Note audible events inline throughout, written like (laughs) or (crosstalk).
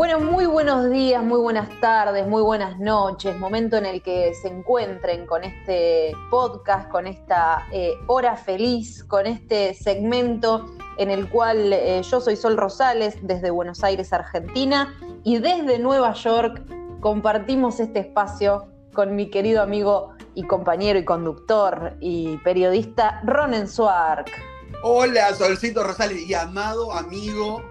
Bueno, muy buenos días, muy buenas tardes, muy buenas noches, momento en el que se encuentren con este podcast, con esta eh, hora feliz, con este segmento en el cual eh, yo soy Sol Rosales desde Buenos Aires, Argentina, y desde Nueva York compartimos este espacio con mi querido amigo y compañero y conductor y periodista Ronen Swark. Hola, Solcito Rosales y amado amigo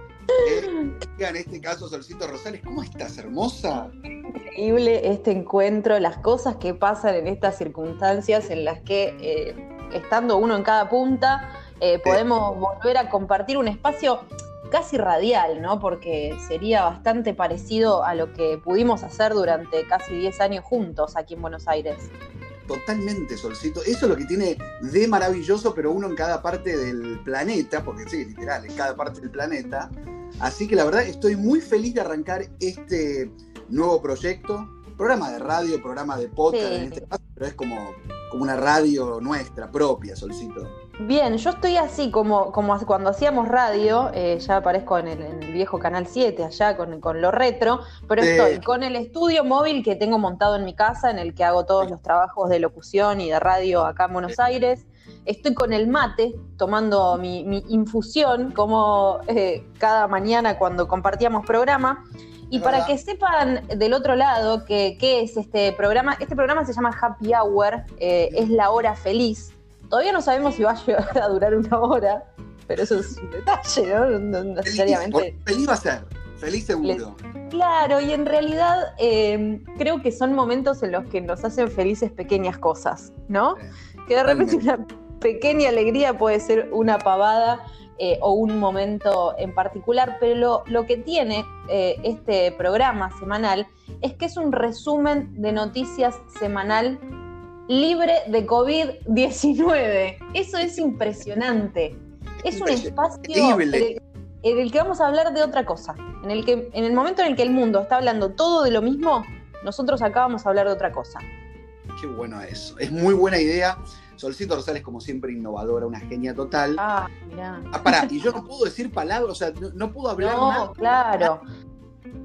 en este caso, Solcito Rosales, ¿cómo estás, hermosa? Increíble este encuentro, las cosas que pasan en estas circunstancias en las que, eh, estando uno en cada punta, eh, podemos volver a compartir un espacio casi radial, ¿no? Porque sería bastante parecido a lo que pudimos hacer durante casi 10 años juntos aquí en Buenos Aires. Totalmente, Solcito. Eso es lo que tiene de maravilloso, pero uno en cada parte del planeta, porque sí, literal, en cada parte del planeta. Así que la verdad estoy muy feliz de arrancar este nuevo proyecto. Programa de radio, programa de podcast en este caso, pero es como, como una radio nuestra, propia, Solcito. Bien, yo estoy así como, como cuando hacíamos radio, eh, ya aparezco en el, viejo Canal 7, allá con, con lo retro, pero estoy con el estudio móvil que tengo montado en mi casa, en el que hago todos los trabajos de locución y de radio acá en Buenos Aires. Estoy con el mate, tomando mi, infusión, como eh, cada mañana cuando compartíamos programa. Y para que sepan del otro lado qué es este programa, este programa se llama Happy Hour, eh, es la hora feliz. Todavía no sabemos si va a llegar a durar una hora, pero eso es un detalle, ¿no? no necesariamente. Feliz, va a ser, feliz seguro. Claro, y en realidad em, creo que son momentos en los que nos hacen felices pequeñas cosas, ¿no? que de repente una pequeña alegría puede ser una pavada eh, o un momento en particular, pero lo, que tiene eh, este programa semanal es que es un resumen de noticias semanal libre de COVID-19. Eso es impresionante. Es un espacio en el, que vamos a hablar de otra cosa. En el, que, en el momento en el que el mundo está hablando todo de lo mismo, nosotros acá vamos a hablar de otra cosa. Qué bueno eso. Es muy buena idea. Solcito Rosales, como siempre, innovadora, una genia total. Ah, mirá. Ah, pará, y yo no puedo decir palabras, o sea, no, puedo hablar no, claro.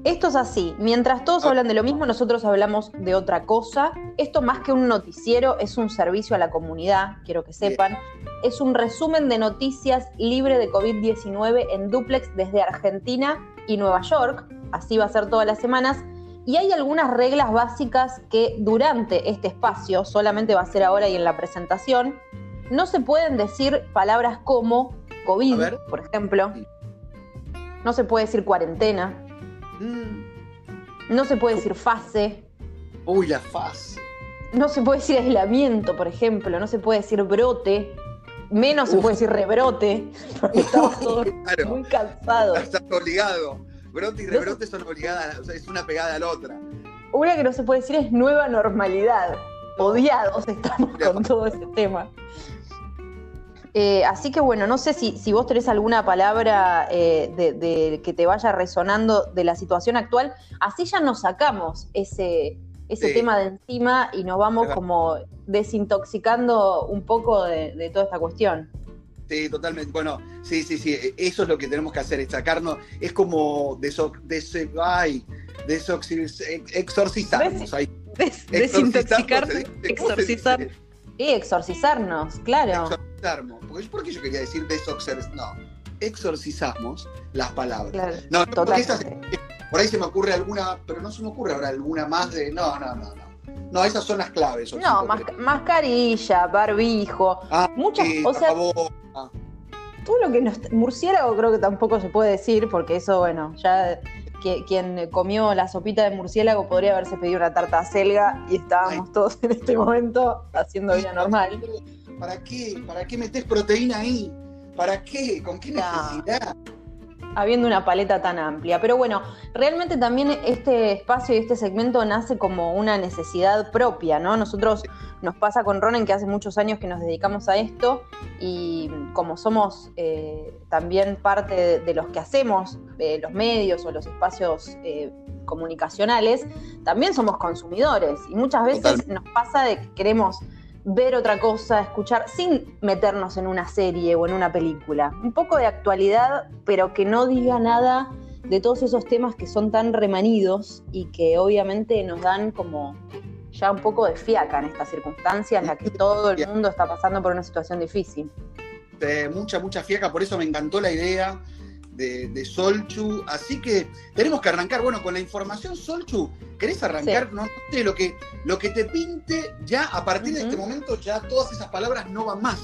Esto es así, mientras todos ah. hablan de lo mismo, nosotros hablamos de otra cosa. Esto más que un noticiero es un servicio a la comunidad, quiero que sepan. Es un resumen de noticias libre de COVID-19 en duplex desde Argentina y Nueva York. Así va a ser todas las semanas. Y hay algunas reglas básicas que durante este espacio, solamente va a ser ahora y en la presentación, no se pueden decir palabras como COVID, por ejemplo. No se puede decir cuarentena. Mm. No se puede decir fase. Uy, la fase. No se puede decir aislamiento, por ejemplo. No se puede decir brote. Menos se puede decir rebrote. estamos todos (laughs) muy cansados. Estás obligado brote y rebrote son obligadas, o sea, es una pegada a la otra. Una que no se puede decir es nueva normalidad. Odiados estamos con todo ese tema. Eh, así que bueno, no sé si, si vos tenés alguna palabra eh, de, que te vaya resonando de la situación actual, así ya nos sacamos ese, ese tema de encima y nos vamos como desintoxicando un poco de toda esta cuestión. Sí, totalmente. Bueno, sí, sí, sí. Eso es lo que tenemos que hacer, es sacarnos. Es como deso, ay, exorcizarnos. desintoxicar, exorcizar. Y exorcizarnos, claro. Porque, ¿Por qué yo quería decir desoxer? No, exorcizamos las palabras. no, porque por ahí se me ocurre alguna, pero no se me ocurre ahora alguna más de. No, no, no, no. No, esas son las claves. No, mascarilla, barbijo, ah, muchas, o sea, todo lo que nos... Murciélago creo que tampoco se puede decir, porque eso, bueno, ya quien comió la sopita de murciélago podría haberse pedido una tarta a selga y estábamos todos en este momento haciendo vida normal. ¿Para qué? ¿Para qué metes proteína ahí? ¿Para qué? ¿Con qué necesidad? habiendo una paleta tan amplia. Pero bueno, realmente también este espacio y este segmento nace como una necesidad propia, ¿no? Nosotros nos pasa con Ronen que hace muchos años que nos dedicamos a esto y como somos eh, también parte de, los que hacemos, eh, los medios o los espacios eh, comunicacionales, también somos consumidores y muchas veces nos pasa de que queremos ver otra cosa, escuchar, sin meternos en una serie o en una película. Un poco de actualidad, pero que no diga nada de todos esos temas que son tan remanidos y que obviamente nos dan como ya un poco de fiaca en esta circunstancia en la que todo el (laughs) mundo está pasando por una situación difícil. mucha, mucha fiaca, por eso me encantó la idea de, Solchu. Así que tenemos que arrancar, bueno, con la información, Solchu, ¿querés arrancar? No, sé, lo que, lo que te pinte, ya a partir de este momento, ya todas esas palabras no van más.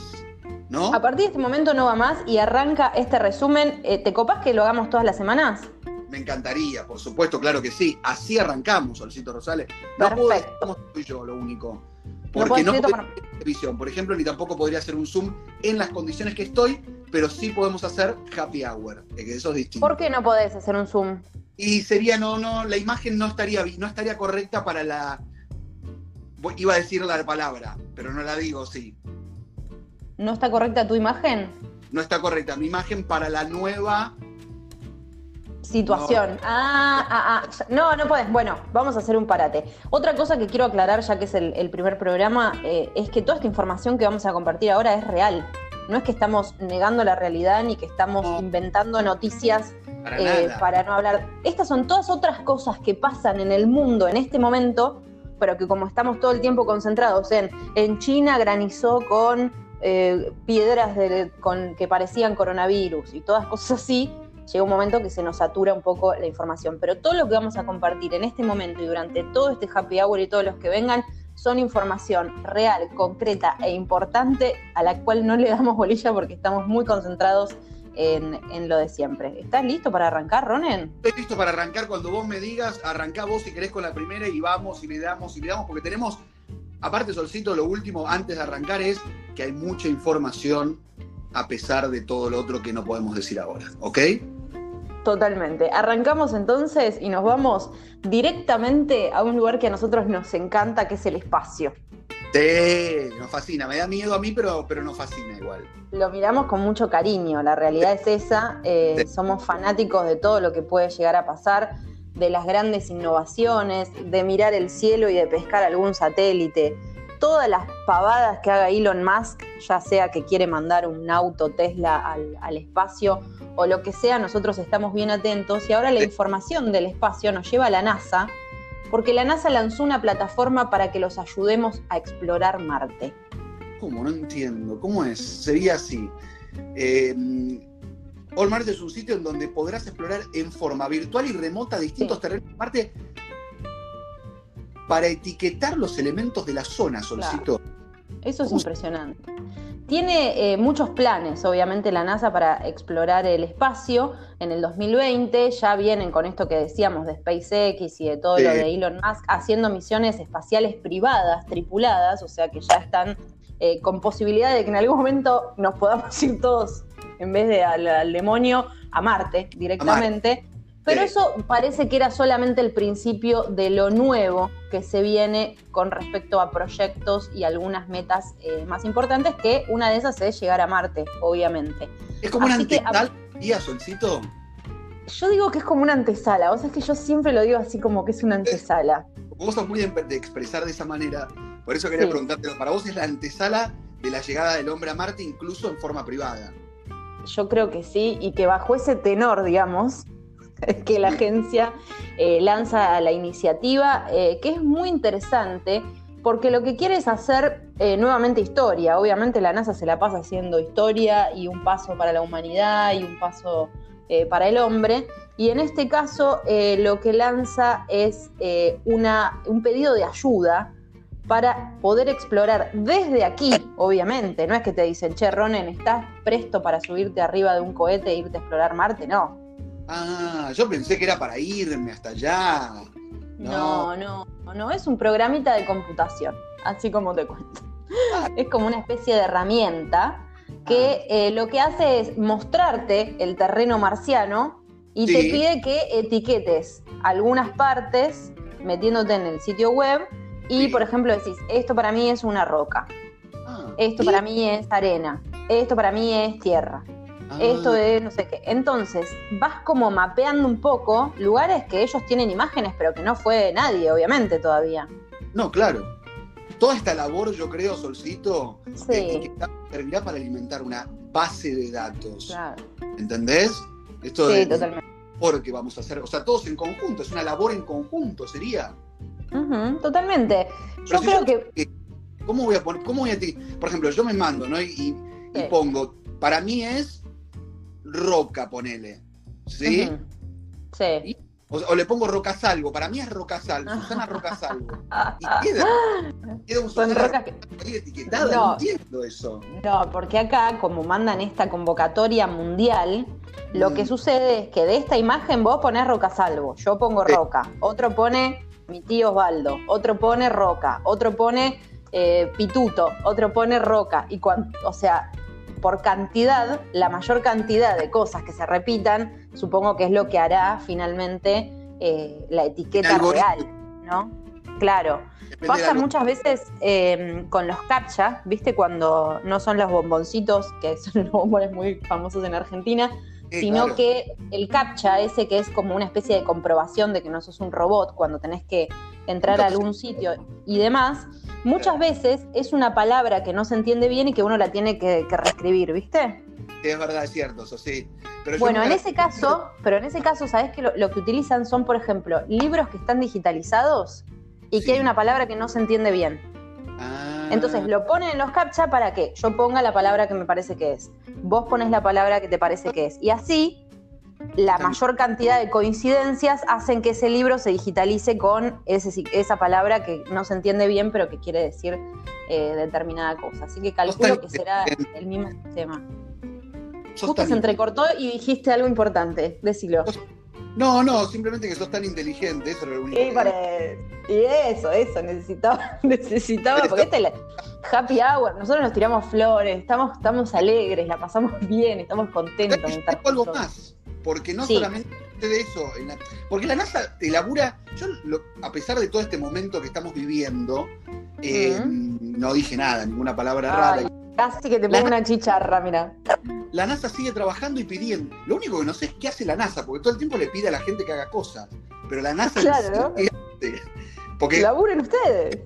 ¿No? A partir de este momento no va más y arranca este resumen. Eh, ¿Te copas que lo hagamos todas las semanas? Me encantaría, por supuesto, claro que sí. Así arrancamos, Solcito Rosales. No Perfecto. puedo yo lo único. Porque no, no televisión, por ejemplo, ni tampoco podría hacer un Zoom en las condiciones que estoy, pero sí podemos hacer happy hour, que eso es distinto. ¿Por qué no podés hacer un Zoom? Y sería, no, no, la imagen no estaría, no estaría correcta para la. Iba a decir la palabra, pero no la digo, sí. ¿No está correcta tu imagen? No está correcta mi imagen para la nueva situación. Ah, ah, ah. No, no puedes. Bueno, vamos a hacer un parate. Otra cosa que quiero aclarar, ya que es el, primer programa, eh, es que toda esta información que vamos a compartir ahora es real. No es que estamos negando la realidad ni que estamos inventando noticias eh, para, no hablar. Estas son todas otras cosas que pasan en el mundo en este momento, pero que como estamos todo el tiempo concentrados en, en China granizó con eh, piedras con, que parecían coronavirus y todas cosas así, llega un momento que se nos satura un poco la información. Pero todo lo que vamos a compartir en este momento y durante todo este happy hour y todos los que vengan son información real, concreta e importante a la cual no le damos bolilla porque estamos muy concentrados en, lo de siempre. ¿Estás listo para arrancar, Ronen? Estoy listo para arrancar cuando vos me digas, arrancá vos si querés con la primera y vamos y le damos y le damos, porque tenemos, aparte Solcito, lo último antes de arrancar es que hay mucha información a pesar de todo lo otro que no podemos decir ahora, ¿ok? Totalmente. Arrancamos entonces y nos vamos directamente a un lugar que a nosotros nos encanta, que es el espacio. Sí, nos fascina. Me da miedo a mí, pero, pero nos fascina igual. Lo miramos con mucho cariño. La realidad es esa. Eh, somos fanáticos de todo lo que puede llegar a pasar, de las grandes innovaciones, de mirar el cielo y de pescar algún satélite. Todas las pavadas que haga Elon Musk, ya sea que quiere mandar un auto Tesla al, al espacio o lo que sea, nosotros estamos bien atentos y ahora la información del espacio nos lleva a la NASA, porque la NASA lanzó una plataforma para que los ayudemos a explorar Marte. ¿Cómo? No entiendo. ¿Cómo es? Sería así. Eh, All Marte es un sitio en donde podrás explorar en forma virtual y remota distintos terrenos de Marte para etiquetar los elementos de la zona, solicito. Eso es impresionante. Tiene eh, muchos planes, obviamente, la NASA para explorar el espacio. En el 2020 ya vienen con esto que decíamos de SpaceX y de todo lo de Elon Musk, haciendo misiones espaciales privadas, tripuladas, o sea que ya están eh, con posibilidad de que en algún momento nos podamos ir todos, en vez de al, demonio, a Marte directamente. Pero eso parece que era solamente el principio de lo nuevo que se viene con respecto a proyectos y algunas metas eh, más importantes, que una de esas es llegar a Marte, obviamente. ¿Es como una antesala, Solcito? Yo digo que es como una antesala, vos sabés que yo siempre lo digo así como que es una antesala. Vos sos muy de, expresar de esa manera, por eso quería preguntarte, ¿para vos es la antesala de la llegada del hombre a Marte incluso en forma privada? Yo creo que sí, y que bajo ese tenor, digamos, (laughs) que la agencia eh, lanza la iniciativa, eh, que es muy interesante porque lo que quiere es hacer eh, nuevamente historia. Obviamente la NASA se la pasa haciendo historia y un paso para la humanidad y un paso para el hombre. Y en este caso lo que lanza es un pedido de ayuda para poder explorar desde aquí, obviamente. No es que te dicen, che, Ronen, ¿estás presto para subirte arriba de un cohete e irte a explorar Marte? No Ah, yo pensé que era para irme hasta allá. No, no, no, es un programita de computación, así como te cuento. Ah. Es como una especie de herramienta que ah. eh, lo que hace es mostrarte el terreno marciano y te pide que etiquetes algunas partes metiéndote en el sitio web y, por ejemplo, decís, esto para mí es una roca, ah. esto para mí es arena, esto para mí es tierra esto de no sé qué. Entonces, vas como mapeando un poco lugares que ellos tienen imágenes, pero que no fue nadie, obviamente, todavía. No, claro. Toda esta labor, yo creo, Solcito, que servirá para alimentar una base de datos. Claro. ¿Entendés? Esto sí, totalmente. labor que vamos a hacer, o sea, todos en conjunto, es una labor en conjunto, sería. totalmente. Yo creo que... ¿Cómo voy a poner, cómo voy a? Por ejemplo, yo me mando, ¿no? Y, pongo, para mí es roca, ponele. ¿Sí? Sí. O, le pongo Rocasalvo, para mí es Rocasalvo, Susana Rocasalvo. Y (laughs) queda, queda un Susana etiquetada, no, entiendo eso. No, porque acá, como mandan esta convocatoria mundial, lo que mm. sucede es que de esta imagen vos ponés Rocasalvo, yo pongo Roca, otro pone mi tío Osvaldo, otro pone Roca, otro pone eh, Pituto, otro pone Roca, y o sea, por cantidad, la mayor cantidad de cosas que se repitan, supongo que es lo que hará finalmente eh, la etiqueta real, ¿no? Claro. Pasa muchas veces em, con los captcha, ¿viste? Cuando no son los bomboncitos, que (laughs) son los bombones muy famosos en Argentina, sino que el captcha, ese que es como una especie de comprobación de que no sos un robot cuando tenés que entrar a algún sitio y demás, muchas veces es una palabra que no se entiende bien y que uno la tiene que, reescribir, ¿viste? Sí, es verdad, es cierto, eso sí. bueno, en ese caso, pero en ese caso, ¿sabes que lo, que utilizan son, por ejemplo, libros que están digitalizados y que hay una palabra que no se entiende bien? Ah. Entonces lo ponen en los captcha para que yo ponga la palabra que me parece que es. Vos pones la palabra que te parece que es. Y así la mayor cantidad de coincidencias hacen que ese libro se digitalice con esa palabra que no se entiende bien, pero que quiere decir eh, determinada cosa. Así que calculo que será el mismo sistema. Justo se entrecortó y dijiste algo importante, decilo. No, no, simplemente que sos tan inteligente, eso era lo único. Y, eso, eso, necesitaba, (laughs) necesitaba, porque este es happy hour, nosotros nos tiramos flores, estamos, estamos alegres, la pasamos (laughs) bien, estamos contentos. algo más porque no solamente de eso, porque la NASA te labura, yo a pesar de todo este momento que estamos viviendo, eh, no dije nada, ninguna palabra rara. Casi que te pongo una chicharra, mira. La NASA sigue trabajando y pidiendo. Lo único que no sé es qué hace la NASA, porque todo el tiempo le pide a la gente que haga cosas. Pero la NASA claro, ¿no? porque laburen ustedes.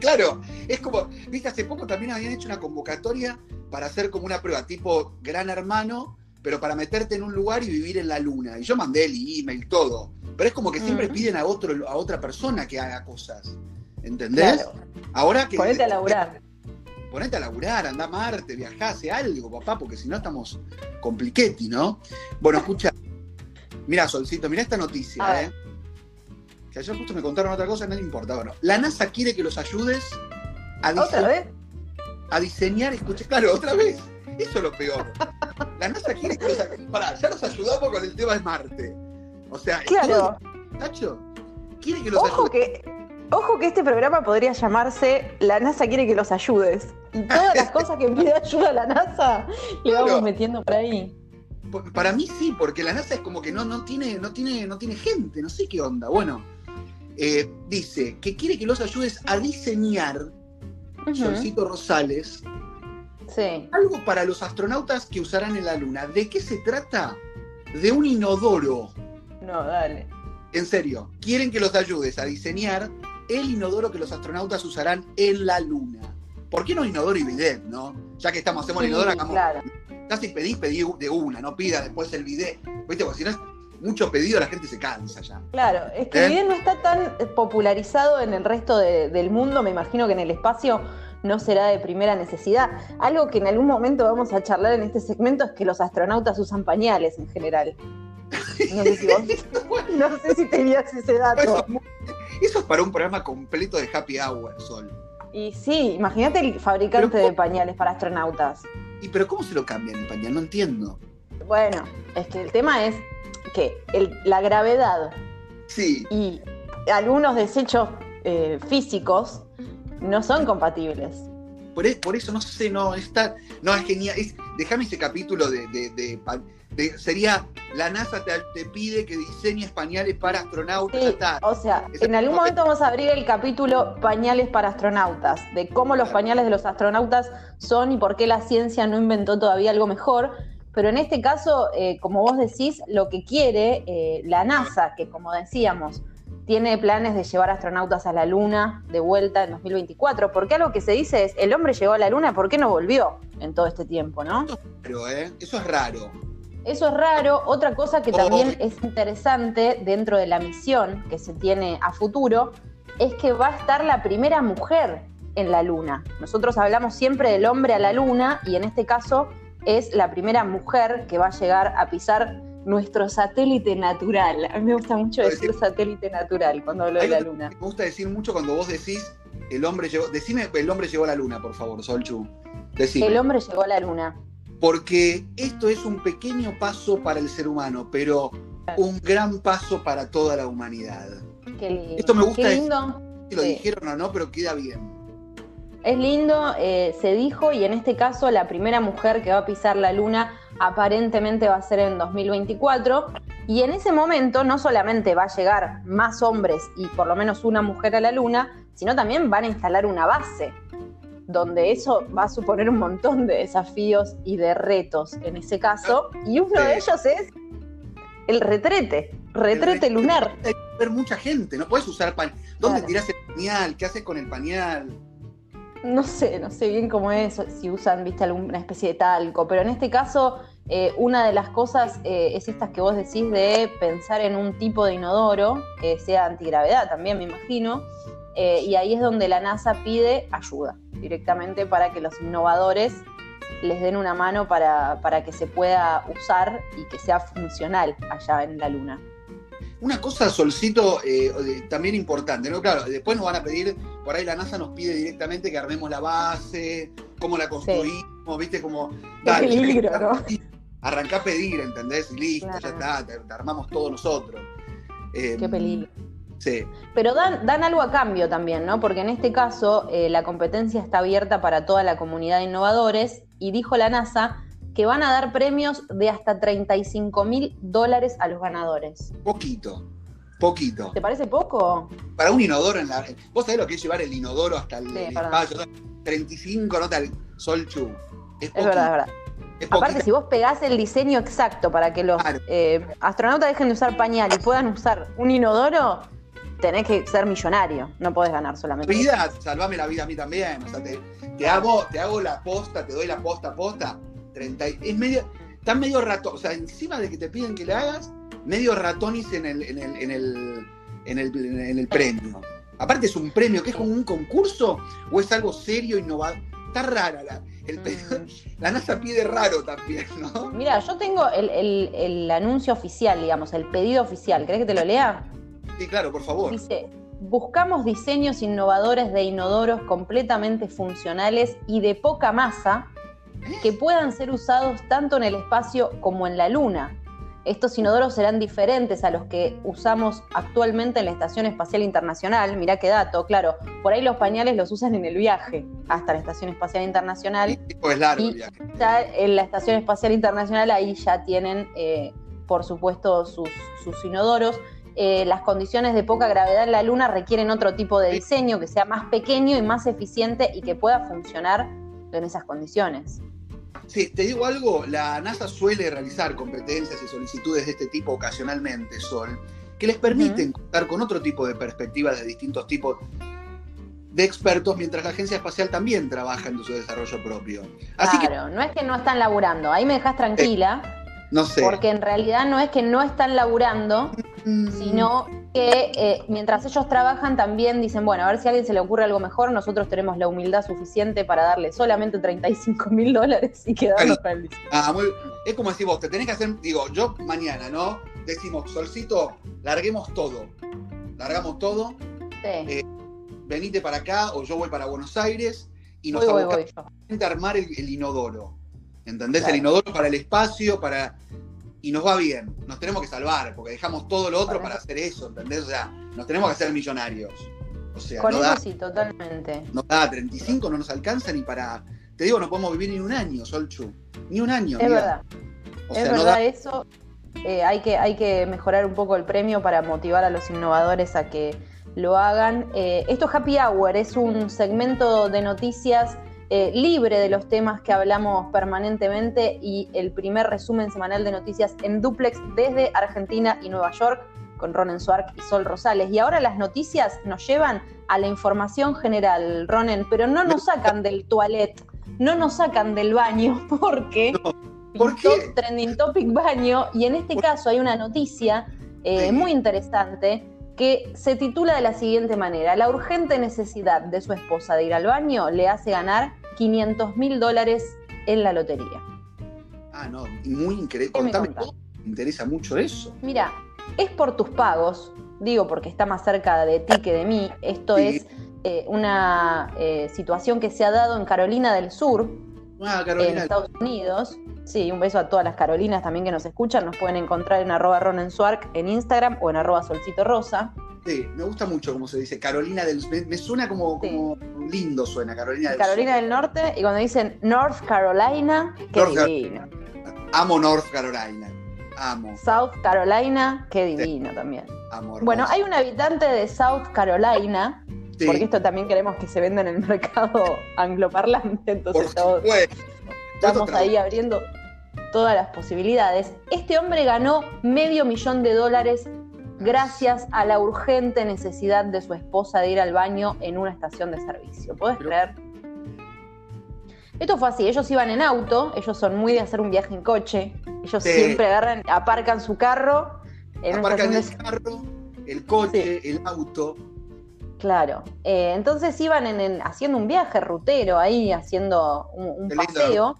Claro, es como, viste, hace poco también habían hecho una convocatoria para hacer como una prueba tipo Gran Hermano, pero para meterte en un lugar y vivir en la luna. Y yo mandé el email, todo. Pero es como que siempre piden a, otro, a otra persona que haga cosas. ¿Entendés? Ahora que. Ponete a laburar. Ponete a laburar, anda a Marte, viajá, hace algo, papá, porque si no estamos compliquetti, ¿no? Bueno, escucha. Mira, Solcito, mira esta noticia, ¿eh? Que ayer justo me contaron otra cosa, no le importa. Bueno, la NASA quiere que los ayudes a ¿Otra vez? A diseñar, escuché, claro, otra vez eso es lo peor. La NASA quiere que los Pará, ya nos ayudamos con el tema de Marte. O sea, claro. Nacho, quiere que los ojo Que, ojo que este programa podría llamarse La NASA quiere que los ayudes. Y todas las cosas que pide ayuda a la NASA le vamos metiendo por ahí. Para mí sí, porque la NASA es como que no, no, tiene, no, tiene, no tiene gente, no sé qué onda. Bueno, eh, dice que quiere que los ayudes a diseñar, Solcito Rosales, algo para los astronautas que usarán en la Luna. ¿De qué se trata? De un inodoro. No, dale. En serio, quieren que los ayudes a diseñar el inodoro que los astronautas usarán en la Luna. ¿Por qué no inodoro y bidet, no? Ya que estamos, hacemos el inodoro, acá. Claro. Casi pedís, pedí de una, no pida después el bidet. ¿Viste? Porque si no es mucho pedido, la gente se cansa ya. Claro, es que el ¿Eh? bidet no está tan popularizado en el resto del mundo, me imagino que en el espacio no será de primera necesidad. Algo que en algún momento vamos a charlar en este segmento es que los astronautas usan pañales en general. No sé si, vos, (laughs) no sé si tenías ese dato. Eso es, para un programa completo de Happy Hour, Sol. Y sí, imagínate el fabricante de pañales para astronautas. ¿Y pero cómo se lo cambian el pañal? No entiendo. Bueno, es que el tema es que la gravedad sí. y algunos desechos eh, físicos no son compatibles. Por, e, por, eso no sé, no, está, no es genial. déjame ese capítulo de, sería la NASA te, pide que diseñes pañales para astronautas. o sea, en algún momento vamos a abrir el capítulo pañales para astronautas, de cómo los pañales de los astronautas son y por qué la ciencia no inventó todavía algo mejor. Pero en este caso, eh, como vos decís, lo que quiere eh, la NASA, que como decíamos, tiene planes de llevar astronautas a la Luna de vuelta en 2024, porque algo que se dice es, el hombre llegó a la Luna, ¿por qué no volvió en todo este tiempo, no? Pero, ¿eh? Eso es raro. Eso es raro. Otra cosa que también es interesante dentro de la misión que se tiene a futuro es que va a estar la primera mujer en la Luna. Nosotros hablamos siempre del hombre a la Luna y en este caso es la primera mujer que va a llegar a pisar nuestro satélite natural. A mí me gusta mucho decir satélite natural cuando hablo de la Luna. Me gusta decir mucho cuando vos decís el hombre llegó. Decime el hombre llegó a la Luna, por favor, Solchu. Decime. El hombre llegó a la Luna. Porque esto es un pequeño paso para el ser humano, pero un gran paso para toda la humanidad. Qué lindo. Esto me gusta. Qué lindo. si lo dijeron o no, pero queda bien. Es lindo, eh, se dijo, y en este caso la primera mujer que va a pisar la luna aparentemente va a ser en 2024. Y en ese momento no solamente va a llegar más hombres y por lo menos una mujer a la luna, sino también van a instalar una base, donde eso va a suponer un montón de desafíos y de retos en ese caso. Y uno de ellos es el retrete, retrete lunar. Hay que ver mucha gente, no puedes usar pañal. ¿Dónde tirás el pañal? ¿Qué haces con el pañal? No sé, no sé bien cómo es, si usan, viste, alguna especie de talco, pero en este caso, eh, una de las cosas eh, es estas que vos decís de pensar en un tipo de inodoro que sea antigravedad también, me imagino, eh, y ahí es donde la NASA pide ayuda directamente para que los innovadores les den una mano para, para que se pueda usar y que sea funcional allá en la Luna. Una cosa, Solcito, eh, también importante, ¿no? Claro, después nos van a pedir, por ahí la NASA nos pide directamente que armemos la base, cómo la construimos, ¿viste? Como. Dale, peligro, ¿no? Arrancá a pedir, ¿entendés? Y listo, ya está, te, armamos todos nosotros. Qué em, peligro. Sí. Pero dan, dan algo a cambio también, ¿no? Porque en este caso eh, la competencia está abierta para toda la comunidad de innovadores y dijo la NASA que van a dar premios de hasta 35 mil dólares a los ganadores. Poquito, poquito. ¿Te parece poco? Para un inodoro en la. ¿Vos sabés lo que es llevar el inodoro hasta el, espacio? 35 nota el Solchu. Es, es verdad, es verdad. Aparte, si vos pegás el diseño exacto para que los eh, astronautas dejen de usar pañal y puedan usar un inodoro, tenés que ser millonario, no podés ganar solamente. Vida, salvame la vida a mí también. O sea, te, te, hago, te hago la posta, te doy la posta posta, es medio, está medio ratón, o sea, encima de que te piden que le hagas, medio ratonis en el, en el, en el, en el, en el premio. Aparte es un premio, que es como un concurso o es algo serio, innovador. Está rara la, el mm. (laughs) La NASA pide raro también, ¿no? Mira, yo tengo el, el, el, anuncio oficial, digamos, el pedido oficial. ¿Querés que te lo lea? Sí, claro, por favor. Dice, buscamos diseños innovadores de inodoros completamente funcionales y de poca masa que puedan ser usados tanto en el espacio como en la Luna. Estos inodoros serán diferentes a los que usamos actualmente en la Estación Espacial Internacional. Mirá qué dato, claro. Por ahí los pañales los usan en el viaje hasta la Estación Espacial Internacional. es largo el viaje. Ya en la Estación Espacial Internacional ahí ya tienen, eh, por supuesto, sus, inodoros. Eh, las condiciones de poca gravedad en la Luna requieren otro tipo de diseño que sea más pequeño y más eficiente y que pueda funcionar en esas condiciones. Sí, te digo algo, la NASA suele realizar competencias y solicitudes de este tipo ocasionalmente, Sol, que les permiten contar con otro tipo de perspectivas de distintos tipos de expertos, mientras la Agencia Espacial también trabaja en su desarrollo propio. claro, no es que no están laburando, ahí me dejas tranquila. No sé. Porque en realidad no es que no están laburando, mm. sino que eh, mientras ellos trabajan también dicen, bueno, a ver si a alguien se le ocurre algo mejor, nosotros tenemos la humildad suficiente para darle solamente 35 mil dólares y quedarnos para el ah, Es como decir vos, te tenés que hacer, digo, yo mañana, ¿no? Decimos, Solcito, larguemos todo. Largamos todo. Sí. Eh, venite para acá o yo voy para Buenos Aires y nos voy, a armar el inodoro. ¿Entendés? El inodoro para el espacio, para. Y nos va bien. Nos tenemos que salvar, porque dejamos todo lo otro para hacer eso, ¿entendés? O sea, nos tenemos que hacer millonarios. O sea, Con eso sí, totalmente. No da, 35 no nos alcanza ni para. Te digo, no podemos vivir ni un año, Solchu. Ni un año. Es verdad. es verdad eso. Eh, hay, que, hay que mejorar un poco el premio para motivar a los innovadores a que lo hagan. Eh, esto es Happy Hour, es un segmento de noticias eh, libre de los temas que hablamos permanentemente y el primer resumen semanal de noticias en duplex desde Argentina y Nueva York con Ronen Suark y Sol Rosales. Y ahora las noticias nos llevan a la información general, Ronen, pero no nos sacan del toilet, no nos sacan del baño, (laughs) porque ¿Por qué? trending topic baño, y en este caso hay una noticia eh, muy interesante que se titula de la siguiente manera, la urgente necesidad de su esposa de ir al baño le hace ganar 500 mil dólares en la lotería. Ah, no, muy increíble. Me interesa mucho eso. Mira, es por tus pagos, digo porque está más cerca de ti que de mí, esto es eh, una eh, situación que se ha dado en Carolina del Sur, ah, en Estados Unidos. Sí, un beso a todas las Carolinas también que nos escuchan. Nos pueden encontrar en arroba ronensuark en Instagram o en arroba solcito rosa. Sí, me gusta mucho cómo se dice Carolina del me, me suena como, lindo suena Carolina del Carolina del Norte y cuando dicen North Carolina, qué divino. Amo North Carolina. Amo. South Carolina, qué divino también. bueno, hay un habitante de South Carolina, porque esto también queremos que se venda en el (laughs) mercado angloparlante, entonces estamos ahí abriendo todas las posibilidades. Este hombre ganó medio millón de dólares gracias a la urgente necesidad de su esposa de ir al baño en una estación de servicio. ¿Puedes creer? Esto fue así, ellos iban en auto, ellos son muy de hacer un viaje en coche, ellos siempre agarran, aparcan su carro en aparcan el carro, el coche, el auto. Claro, eh, entonces iban en, haciendo un viaje rutero ahí, haciendo un, paseo.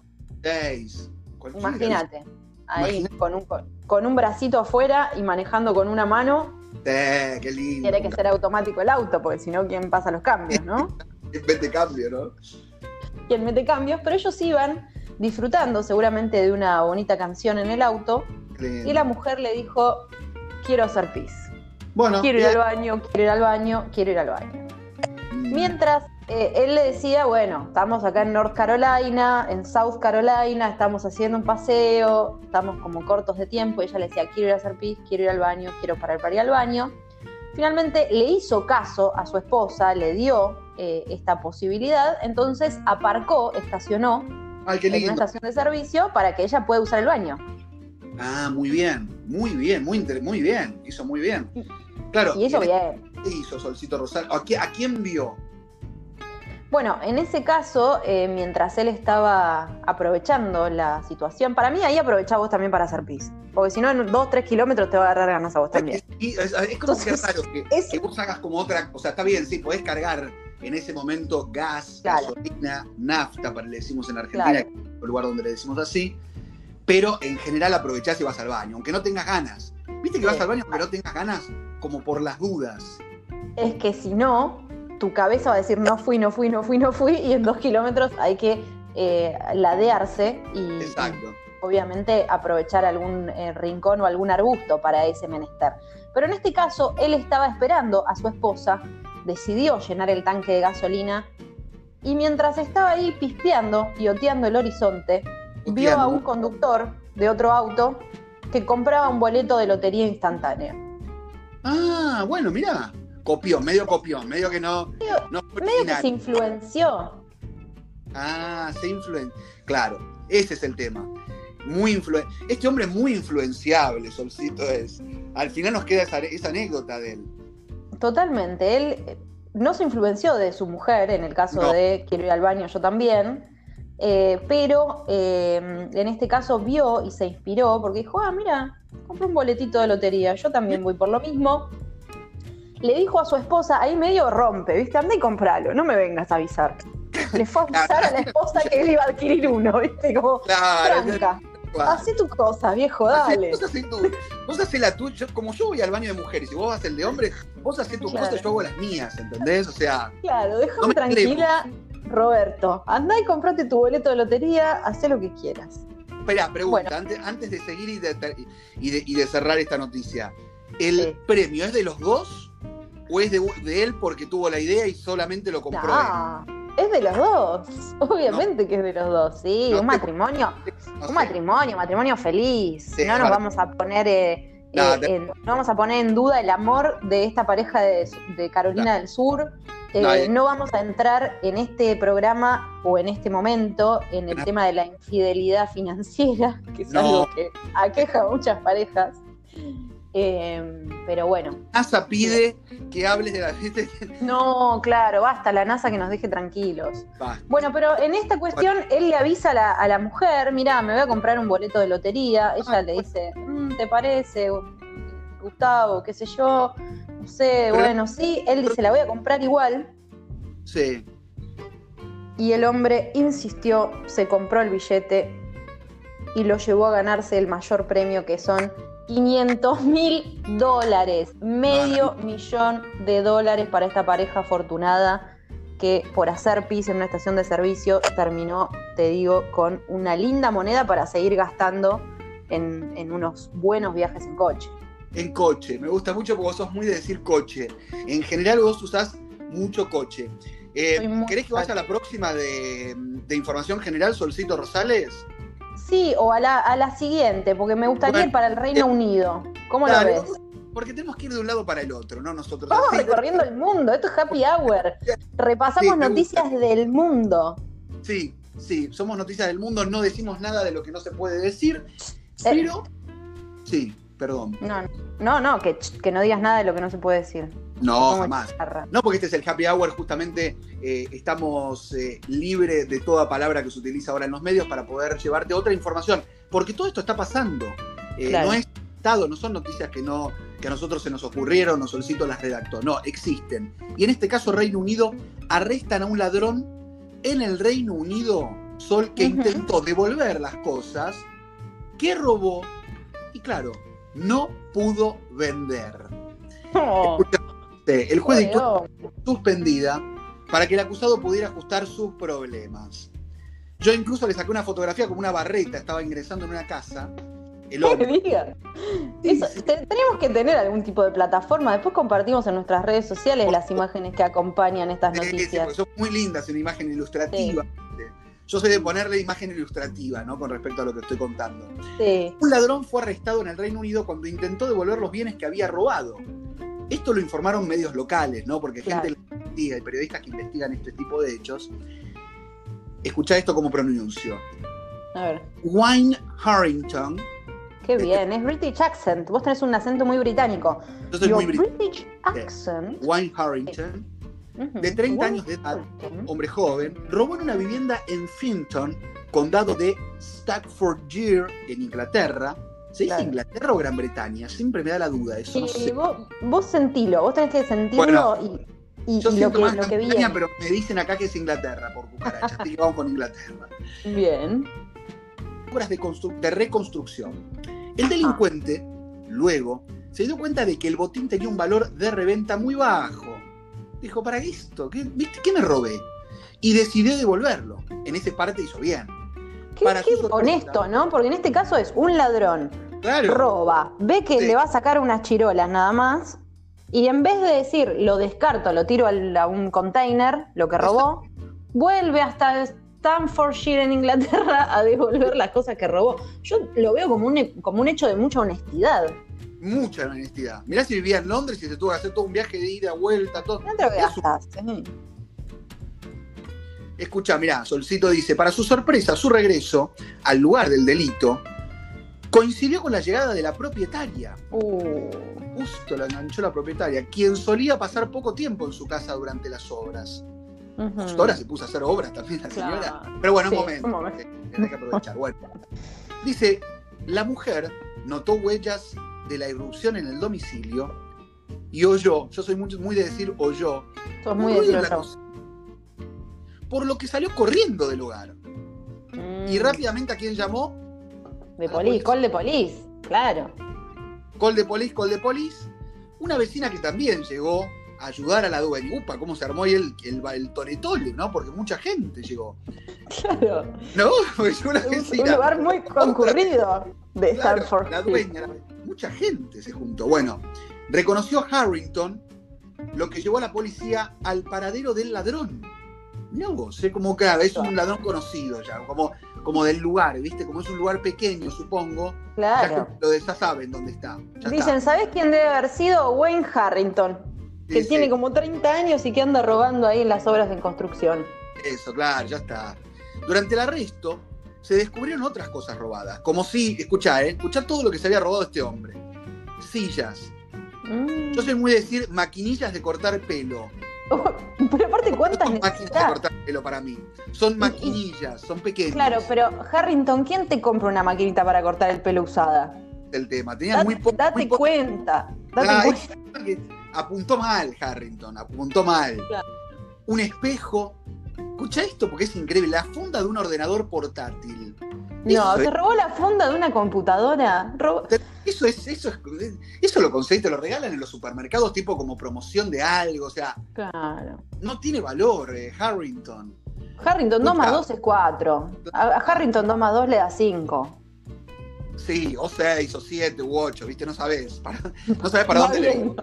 Imagínate, ahí con un, con un bracito afuera y manejando con una mano. qué lindo. Tiene que ser automático el auto, porque si no, ¿quién pasa los cambios, no? (laughs) ¿Quién mete cambio, no? ¿Quién mete cambios? Pero ellos iban disfrutando seguramente de una bonita canción en el auto. Y la mujer le dijo, quiero hacer pis. Bueno, quiero ir al baño, quiero ir al baño, quiero ir al baño. Mm. Mientras eh, él le decía, bueno, estamos acá en North Carolina, en South Carolina, estamos haciendo un paseo, estamos como cortos de tiempo, y ella le decía, quiero ir a hacer pis, quiero ir al baño, quiero parar para ir al baño. Finalmente le hizo caso a su esposa, le dio eh, esta posibilidad, entonces aparcó, estacionó en una estación de servicio para que ella pueda usar el baño. Ah, muy bien, muy bien, muy, muy bien, hizo muy bien. Claro. Y eso bien. ¿Qué hizo Solcito Rosario? ¿A quién vio? Bueno, en ese caso, eh, mientras él estaba aprovechando la situación, para mí ahí aprovechaba vos también para hacer pis. Porque si no, en dos, tres kilómetros te va a agarrar ganas a vos también. es, como que es raro que, vos hagas como otra. O sea, está bien, sí, podés cargar en ese momento gas, gasolina, nafta, para le decimos en Argentina, el lugar donde le decimos así. Pero en general aprovechás y vas al baño, aunque no tengas ganas. ¿Viste que vas al baño aunque no tengas ganas? Como por las dudas. Es que si no, tu cabeza va a decir no fui, no fui, no fui, no fui, y en dos kilómetros hay que eh, ladearse y, obviamente aprovechar algún eh, rincón o algún arbusto para ese menester. Pero en este caso, él estaba esperando a su esposa, decidió llenar el tanque de gasolina y mientras estaba ahí pispeando y oteando el horizonte, vio a un conductor de otro auto que compraba un boleto de lotería instantánea. Ah, bueno, mira copió, medio copió, medio que no. Medio, que se influenció. Ah, se influenció. Claro, ese es el tema. Muy influen este hombre es muy influenciable, Solcito es. Al final nos queda esa, anécdota de él. Totalmente. Él eh, no se influenció de su mujer, en el caso de quiero ir al baño yo también. Eh, pero eh, en este caso vio y se inspiró porque dijo, ah, mira, compré un boletito de lotería, yo también voy por lo mismo le dijo a su esposa, ahí medio rompe, ¿viste? Anda y compralo, no me vengas a avisar. Le fue a (laughs) avisar a la esposa que él iba a adquirir uno, ¿viste? Como, claro, tranca. Hacé tu cosa, viejo, dale. Vos hacés, tu, vos la tuya. Como yo voy al baño de mujeres y vos vas el de hombres, vos hacés tus cosas y yo hago las mías, ¿entendés? O sea. Claro, déjame tranquila, Roberto. Andá y comprate tu boleto de lotería, hacé lo que quieras. Espera, pregunta, antes, antes, de seguir y de, y de, cerrar esta noticia. ¿El premio es de los dos? ¿O es de, él porque tuvo la idea y solamente lo compró no, Es de los dos, (laughs) obviamente que es de los dos, sí, un matrimonio, un matrimonio, matrimonio feliz. no nos vamos a poner eh, eh, en, no vamos a poner en duda el amor de esta pareja de, Carolina del Sur. Eh, no vamos a entrar en este programa o en este momento en el tema de la infidelidad financiera, (laughs) que es algo que aqueja a muchas parejas. Eh, pero bueno. NASA pide que hables de la No, claro, basta, la NASA que nos deje tranquilos. Bueno, pero en esta cuestión él le avisa a la, mujer, mira, me voy a comprar un boleto de lotería. Ella ah, le dice, mm, ¿te parece, Gustavo? ¿Qué sé yo? No sé, bueno, sí. Él dice, la voy a comprar igual. Sí. Y el hombre insistió, se compró el billete y lo llevó a ganarse el mayor premio que son 500 mil dólares, medio millón de dólares para esta pareja afortunada que por hacer pis en una estación de servicio terminó, te digo, con una linda moneda para seguir gastando en, unos buenos viajes en coche. En coche, me gusta mucho porque vos sos muy de decir coche. En general vos usás mucho coche. Eh, ¿Querés que vaya a la próxima de, de información general, Solcito Rosales? Sí, o a la, a la siguiente, porque me gustaría ir para el Reino eh, Unido. ¿Cómo lo ves? Porque tenemos que ir de un lado para el otro, ¿no? Nosotros. Vamos recorriendo el mundo, esto es happy hour. Repasamos noticias del mundo. Sí, sí, somos noticias del mundo, no decimos nada de lo que no se puede decir, eh. pero. Sí, perdón. No, no, no, que, que no digas nada de lo que no se puede decir. No, jamás. No, porque este es el happy hour, justamente eh, estamos eh, libres de toda palabra que se utiliza ahora en los medios para poder llevarte otra información. Porque todo esto está pasando. Eh, no es estado, no son noticias que no que a nosotros se nos ocurrieron, nos solicito las redactó. No, existen. Y en este caso, Reino Unido arrestan a un ladrón en el Reino Unido, Sol, que intentó devolver las cosas, que robó y claro, no pudo vender. Oh. El juez dictó suspendida para que el acusado pudiera ajustar sus problemas. Yo incluso le saqué una fotografía como una barreta, estaba ingresando en una casa. El hombre. tenemos que tener algún tipo de plataforma. Después compartimos en nuestras redes sociales las imágenes que acompañan estas noticias. son muy lindas, una imagen ilustrativa. Yo soy de ponerle imagen ilustrativa, ¿no? Con respecto a lo que estoy contando. Un ladrón fue arrestado en el Reino Unido cuando intentó devolver los bienes que había robado. Esto lo informaron medios locales, ¿no? Porque gente investiga y periodistas que investigan este tipo de hechos. Escucha esto como pronuncio. A ver. Wine Harrington. Qué bien, es British accent. Vos tenés un acento muy británico. Yo soy muy británico. British accent. Wine Harrington, de 30 años de edad, hombre joven, robó en una vivienda en Finton, condado de Staffordshire, en Inglaterra, ¿Se dice Inglaterra o Gran Bretaña? Siempre me da la duda eso. Sí, vos, sentilo, vos tenés que sentirlo y, yo lo, que, lo que viene. Pero me dicen acá que es Inglaterra por cucaracha, así que vamos con Inglaterra. Bien. Obras de, de reconstrucción. El delincuente, luego, se dio cuenta de que el botín tenía un valor de reventa muy bajo. Dijo, ¿para esto? ¿Qué. ¿Qué me robé? Y decidió devolverlo. En esa parte hizo bien. Qué, honesto, ¿no? Porque en este caso es un ladrón. Roba, ve que le va a sacar unas chirolas nada más. Y en vez de decir, lo descarto, lo tiro a un container, lo que robó, vuelve hasta Stanfordshire en Inglaterra (laughs) a devolver las cosas que robó. Yo lo veo como un, como un hecho de mucha honestidad. Mucha honestidad. Mirá si vivía en Londres y se tuvo que hacer todo un viaje de ida, vuelta, todo. No te lo Escucha, mirá, Solcito dice, para su sorpresa, su regreso al lugar del delito coincidió con la llegada de la propietaria. Uh. Justo la enganchó la propietaria, quien solía pasar poco tiempo en su casa durante las obras. Justo ahora se puso a hacer obras también la señora. Pero bueno, un momento. Un momento. que aprovechar. Bueno. Dice, la mujer notó huellas de la irrupción en el domicilio y oyó, yo soy muy, muy de decir oyó, Sos muy de por lo que salió corriendo del lugar. Y mm. rápidamente a quién llamó? De polis, call de polis, claro. Call de polis, call de polis. Una vecina que también llegó a ayudar a la dueña. Upa, cómo se armó ahí el, el, el ¿no? Porque mucha gente llegó. Claro. ¿No? Es una vecina. Un lugar muy concurrido de Stanford. La dueña, mucha gente se juntó. Bueno, reconoció a Harrington, lo que llevó a la policía al paradero del ladrón. Mirá vos, ¿eh? como claro, es un ladrón conocido ya, como, como del lugar, ¿viste? Como es un lugar pequeño, supongo. Claro. Ya, lo de, ya saben dónde está. Dicen, ¿sabés quién debe haber sido? Wayne Harrington, que tiene como 30 años y que anda robando ahí en las obras de construcción. Eso, claro, ya está. Durante el arresto se descubrieron otras cosas robadas, como si, escuchá, ¿eh? escuchá todo lo que se había robado este hombre. sillas. Mm. Yo soy muy de decir maquinillas de cortar pelo. Pero aparte, ¿cuántas no máquinas de cortar pelo para mí. Son maquinillas, son pequeñas. Claro, pero Harrington, ¿quién te compra una maquinita para cortar el pelo usada? El tema. Tenía muy poco. Date cuenta. Date ah, cuenta. (laughs) Apuntó mal, Harrington, apuntó mal. Un espejo. Escucha esto porque es increíble. La funda de un ordenador portátil. No, se robó la funda de una computadora. Eso es, eso es, eso lo conseguiste, lo regalan en los supermercados tipo como promoción de algo, o sea. Claro. No tiene valor, eh, Harrington. Harrington 2 más 2 es 4. A Harrington 2 más 2 le da 5. Sí, o 6, o 7, u 8, ¿viste? No sabes. (laughs) no sabes para dónde le.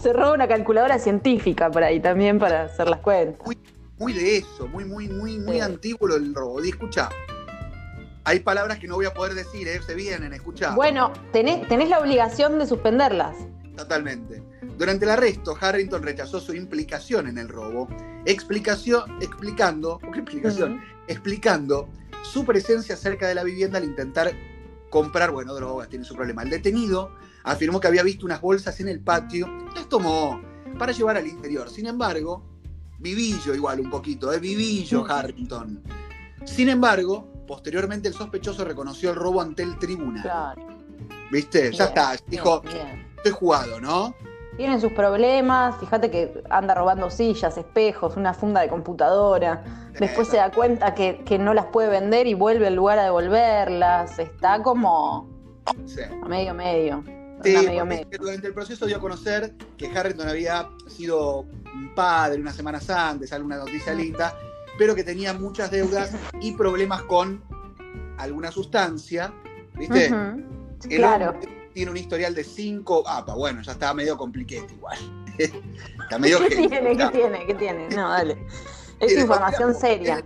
Se roba una calculadora científica por ahí también para hacer las cuentas. Muy, de eso, muy, muy, muy, muy antiguo el robo. Y escucha, hay palabras que no voy a poder decir, ¿eh? se vienen, escucha. Bueno, tenés, tenés la obligación de suspenderlas. Totalmente. Durante el arresto, Harrington rechazó su implicación en el robo, (laughs) explicación, explicando, ¿qué explicación? Explicando su presencia cerca de la vivienda al intentar comprar, bueno, drogas, tiene su problema. El detenido afirmó que había visto unas bolsas en el patio, las tomó para llevar al interior. Sin embargo, vivillo igual un poquito, ¿eh? vivillo Harrington. Sin embargo, posteriormente el sospechoso reconoció el robo ante el tribunal. Claro. ¿Viste? ya está. Dijo, estoy jugado, ¿no? Tienen sus problemas, fíjate que anda robando sillas, espejos, una funda de computadora. Después se da cuenta que, no las puede vender y vuelve al lugar a devolverlas. Está como a medio medio. durante el proceso dio a conocer que Harrington había sido un padre unas semanas antes, alguna noticia linda, pero que tenía muchas deudas y problemas con alguna sustancia. ¿Viste? claro tiene un historial de 5. Ah, pues bueno, ya está medio compliquete igual. (laughs) está medio ¿Qué tiene? ¿Qué tiene? ¿Qué tiene? No, dale. Es información seria.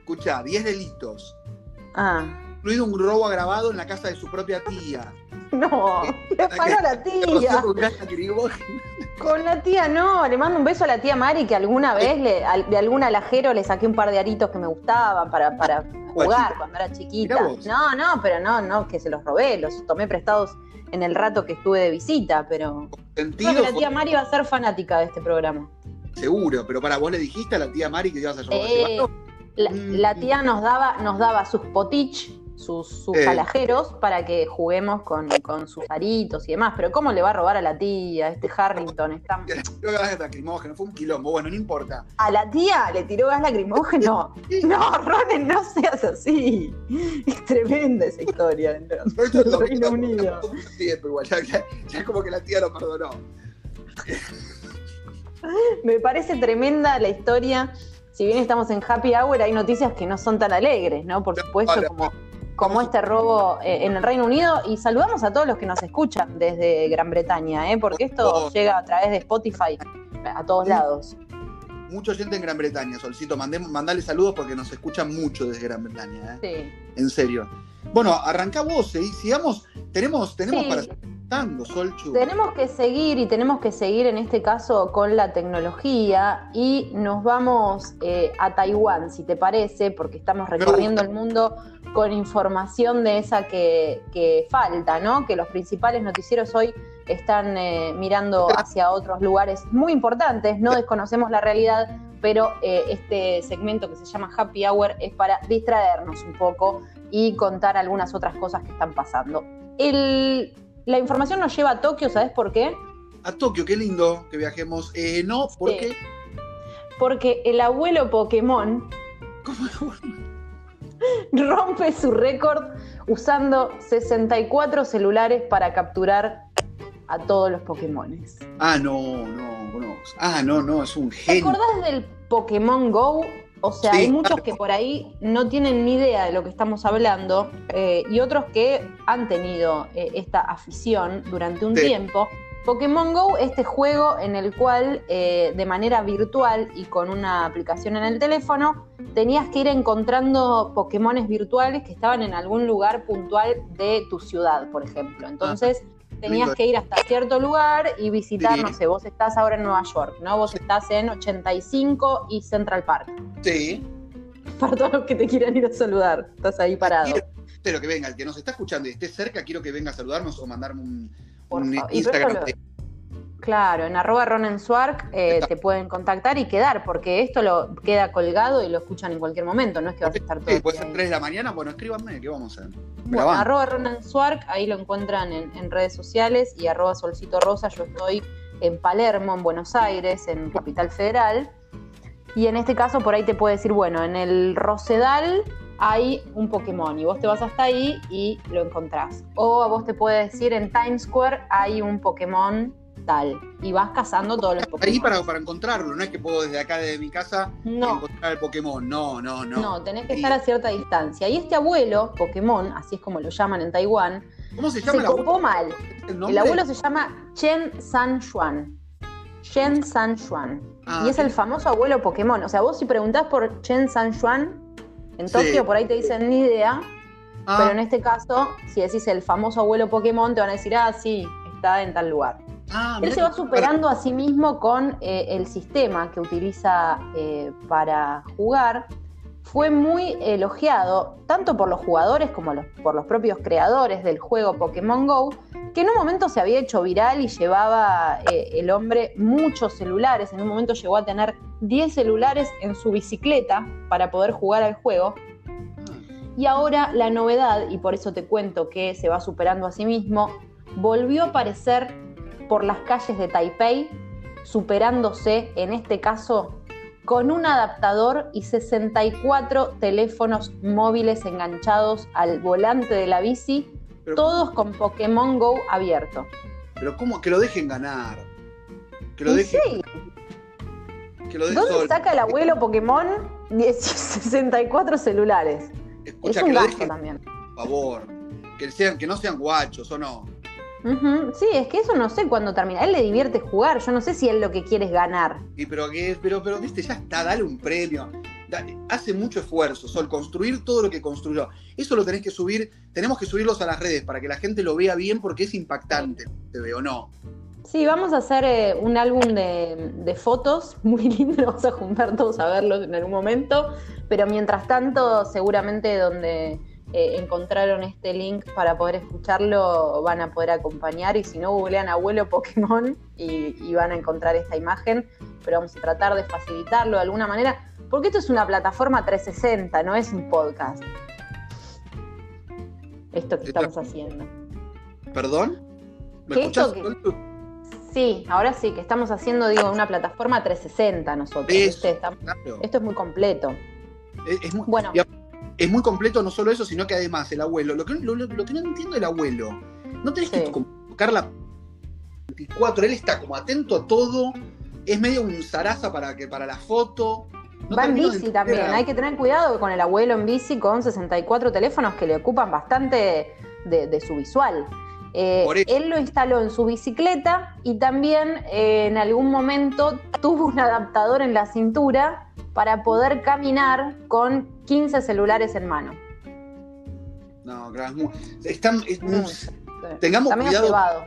Escucha, 10 delitos. Ah. Incluido un robo agravado en la casa de su propia tía. (laughs) No, le paró a la (laughs) tía. Con la tía no, le mando un beso a la tía Mari que alguna vez le, de algún alajero le saqué un par de aritos que me gustaban para, para jugar cuando era chiquita. No, no, pero no, no, que se los robé, los tomé prestados en el rato que estuve de visita, pero creo que la tía Mari va a ser fanática de este programa. Seguro, pero para vos le dijiste a la tía Mari que ibas a robar. Eh, la, la, tía nos daba, nos daba sus potich sus, sus eh. para que juguemos con, sus aritos y demás. Pero ¿cómo le va a robar a la tía? Este Harrington está. Le tiró gas lacrimógeno, fue un quilombo. Bueno, no importa. ¿A la tía le tiró gas lacrimógeno? no, Ronen, no seas así. Es tremenda esa historia dentro (laughs) del Reino Unido. ya, ya como que la tía lo perdonó. Me parece tremenda la historia si bien estamos en happy hour, hay noticias que no son tan alegres, ¿no? Por supuesto, como como este robo eh, en el Reino Unido. Y saludamos a todos los que nos escuchan desde Gran Bretaña, ¿eh? porque esto llega a través de Spotify a todos lados. Mucha gente en Gran Bretaña, Solcito. mandale saludos porque nos escuchan mucho desde Gran Bretaña. ¿eh? Sí. En serio. Bueno, arranca vos, ¿eh? sigamos. Tenemos, tenemos para Solchu. Tenemos que seguir y tenemos que seguir en este caso con la tecnología y nos vamos eh, a Taiwán, si te parece, porque estamos recorriendo el mundo con información de esa que, falta, ¿no? Que los principales noticieros hoy están eh, mirando hacia otros lugares muy importantes, no desconocemos la realidad, pero eh, este segmento que se llama Happy Hour es para distraernos un poco y contar algunas otras cosas que están pasando. La información nos lleva a Tokio, ¿sabes por qué? A Tokio, qué lindo que viajemos. Eh, no, ¿por qué? Porque el abuelo Pokémon ¿Cómo? (laughs) rompe su récord usando 64 celulares para capturar a todos los Pokémones. Ah, no, no, no. Ah, no, no, es un genio. ¿Te acordás del Pokémon Go? O sea, hay muchos que por ahí no tienen ni idea de lo que estamos hablando eh, y otros que han tenido eh, esta afición durante un tiempo. Pokémon Go, este juego en el cual eh, de manera virtual y con una aplicación en el teléfono, tenías que ir encontrando Pokémones virtuales que estaban en algún lugar puntual de tu ciudad, por ejemplo. Entonces, tenías que ir hasta cierto lugar y visitar, no sé, vos estás ahora en Nueva York, ¿no? Vos estás en 85 y Central Park. Sí. (laughs) Para todos los que te quieran ir a saludar, estás ahí parado. Pero que venga, el que nos está escuchando y esté cerca, quiero que venga a saludarnos o mandarme un, Instagram. Claro, en arroba ronenswark eh, te pueden contactar y quedar, porque esto lo queda colgado y lo escuchan en cualquier momento, no es que vas a estar todo. Sí, puede ser 3 de la mañana, bueno, escríbanme, ¿qué vamos a hacer? Bueno, arroba ronenswark, ahí lo encuentran en, redes sociales, y arroba solcito rosa, yo estoy en Palermo, en Buenos Aires, en Capital Federal. Y en este caso por ahí te puede decir, bueno, en el Rosedal hay un Pokémon y vos te vas hasta ahí y lo encontrás. O a vos te puede decir en Times Square hay un Pokémon tal y vas cazando todos los Pokémon. Ahí para, para encontrarlo, no es que puedo desde acá, desde mi casa, encontrar el Pokémon. No, no, no. No, tenés que estar a cierta distancia. Y este abuelo, Pokémon, así es como lo llaman en Taiwán, ¿Cómo se llama? Se copó mal. ¿El, abuelo se llama Chen San Xuan. Chen San Xuan. Ah, y es el famoso abuelo Pokémon. O sea, vos si preguntás por Chen San Xuan, en Tokio por ahí te dicen ni idea. Ah. Pero en este caso, si decís el famoso abuelo Pokémon, te van a decir, ah, sí, está en tal lugar. Ah, Él se va superando a sí mismo con eh, el sistema que utiliza eh, para jugar fue muy elogiado tanto por los jugadores como por los propios creadores del juego Pokémon Go, que en un momento se había hecho viral y llevaba eh, el hombre muchos celulares, en un momento llegó a tener 10 celulares en su bicicleta para poder jugar al juego. Y ahora la novedad, y por eso te cuento que se va superando a sí mismo, volvió a aparecer por las calles de Taipei, superándose en este caso con un adaptador y 64 teléfonos móviles enganchados al volante de la bici, todos con Pokémon Go abierto. Pero ¿cómo? Que lo dejen ganar. Que lo dejen. Sí. Que lo ¿Dónde saca el abuelo Pokémon (laughs) 64 celulares? Escucha, es un gasto también. Por favor. Que, sean, que no sean guachos o no. Sí, es que eso no sé cuándo termina. A él le divierte jugar, yo no sé si él lo que quiere es ganar. Sí, pero, pero, pero viste, ya está, dale un premio. hace mucho esfuerzo, Sol, construir todo lo que construyó. Eso lo tenés que subir, tenemos que subirlos a las redes para que la gente lo vea bien porque es impactante, te veo, ¿no? Sí, vamos a hacer eh, un álbum de, de, fotos (laughs) muy lindo, vamos a juntar todos a verlos en algún momento, pero mientras tanto seguramente donde eh, encontraron este link para poder escucharlo, van a poder acompañar y si no, googlean abuelo Pokémon y, van a encontrar esta imagen, pero vamos a tratar de facilitarlo de alguna manera, porque esto es una plataforma 360, no es un podcast. Esto que estamos haciendo. ¿Perdón? ¿Me escuchas? Sí, ahora sí, que estamos haciendo, digo, una plataforma 360 nosotros. Esto es muy completo. Es, muy, bueno es muy completo no solo eso, sino que además el abuelo, lo que, lo, que no entiendo el abuelo, no tenés que tocar la 24, él está como atento a todo, es medio un zaraza para, que, para la foto. Va en bici también, hay que tener cuidado con el abuelo en bici con 64 teléfonos que le ocupan bastante de, su visual. Eh, él lo instaló en su bicicleta y también eh, en algún momento tuvo un adaptador en la cintura para poder caminar con 15 celulares en mano. No, están, tengamos cuidado.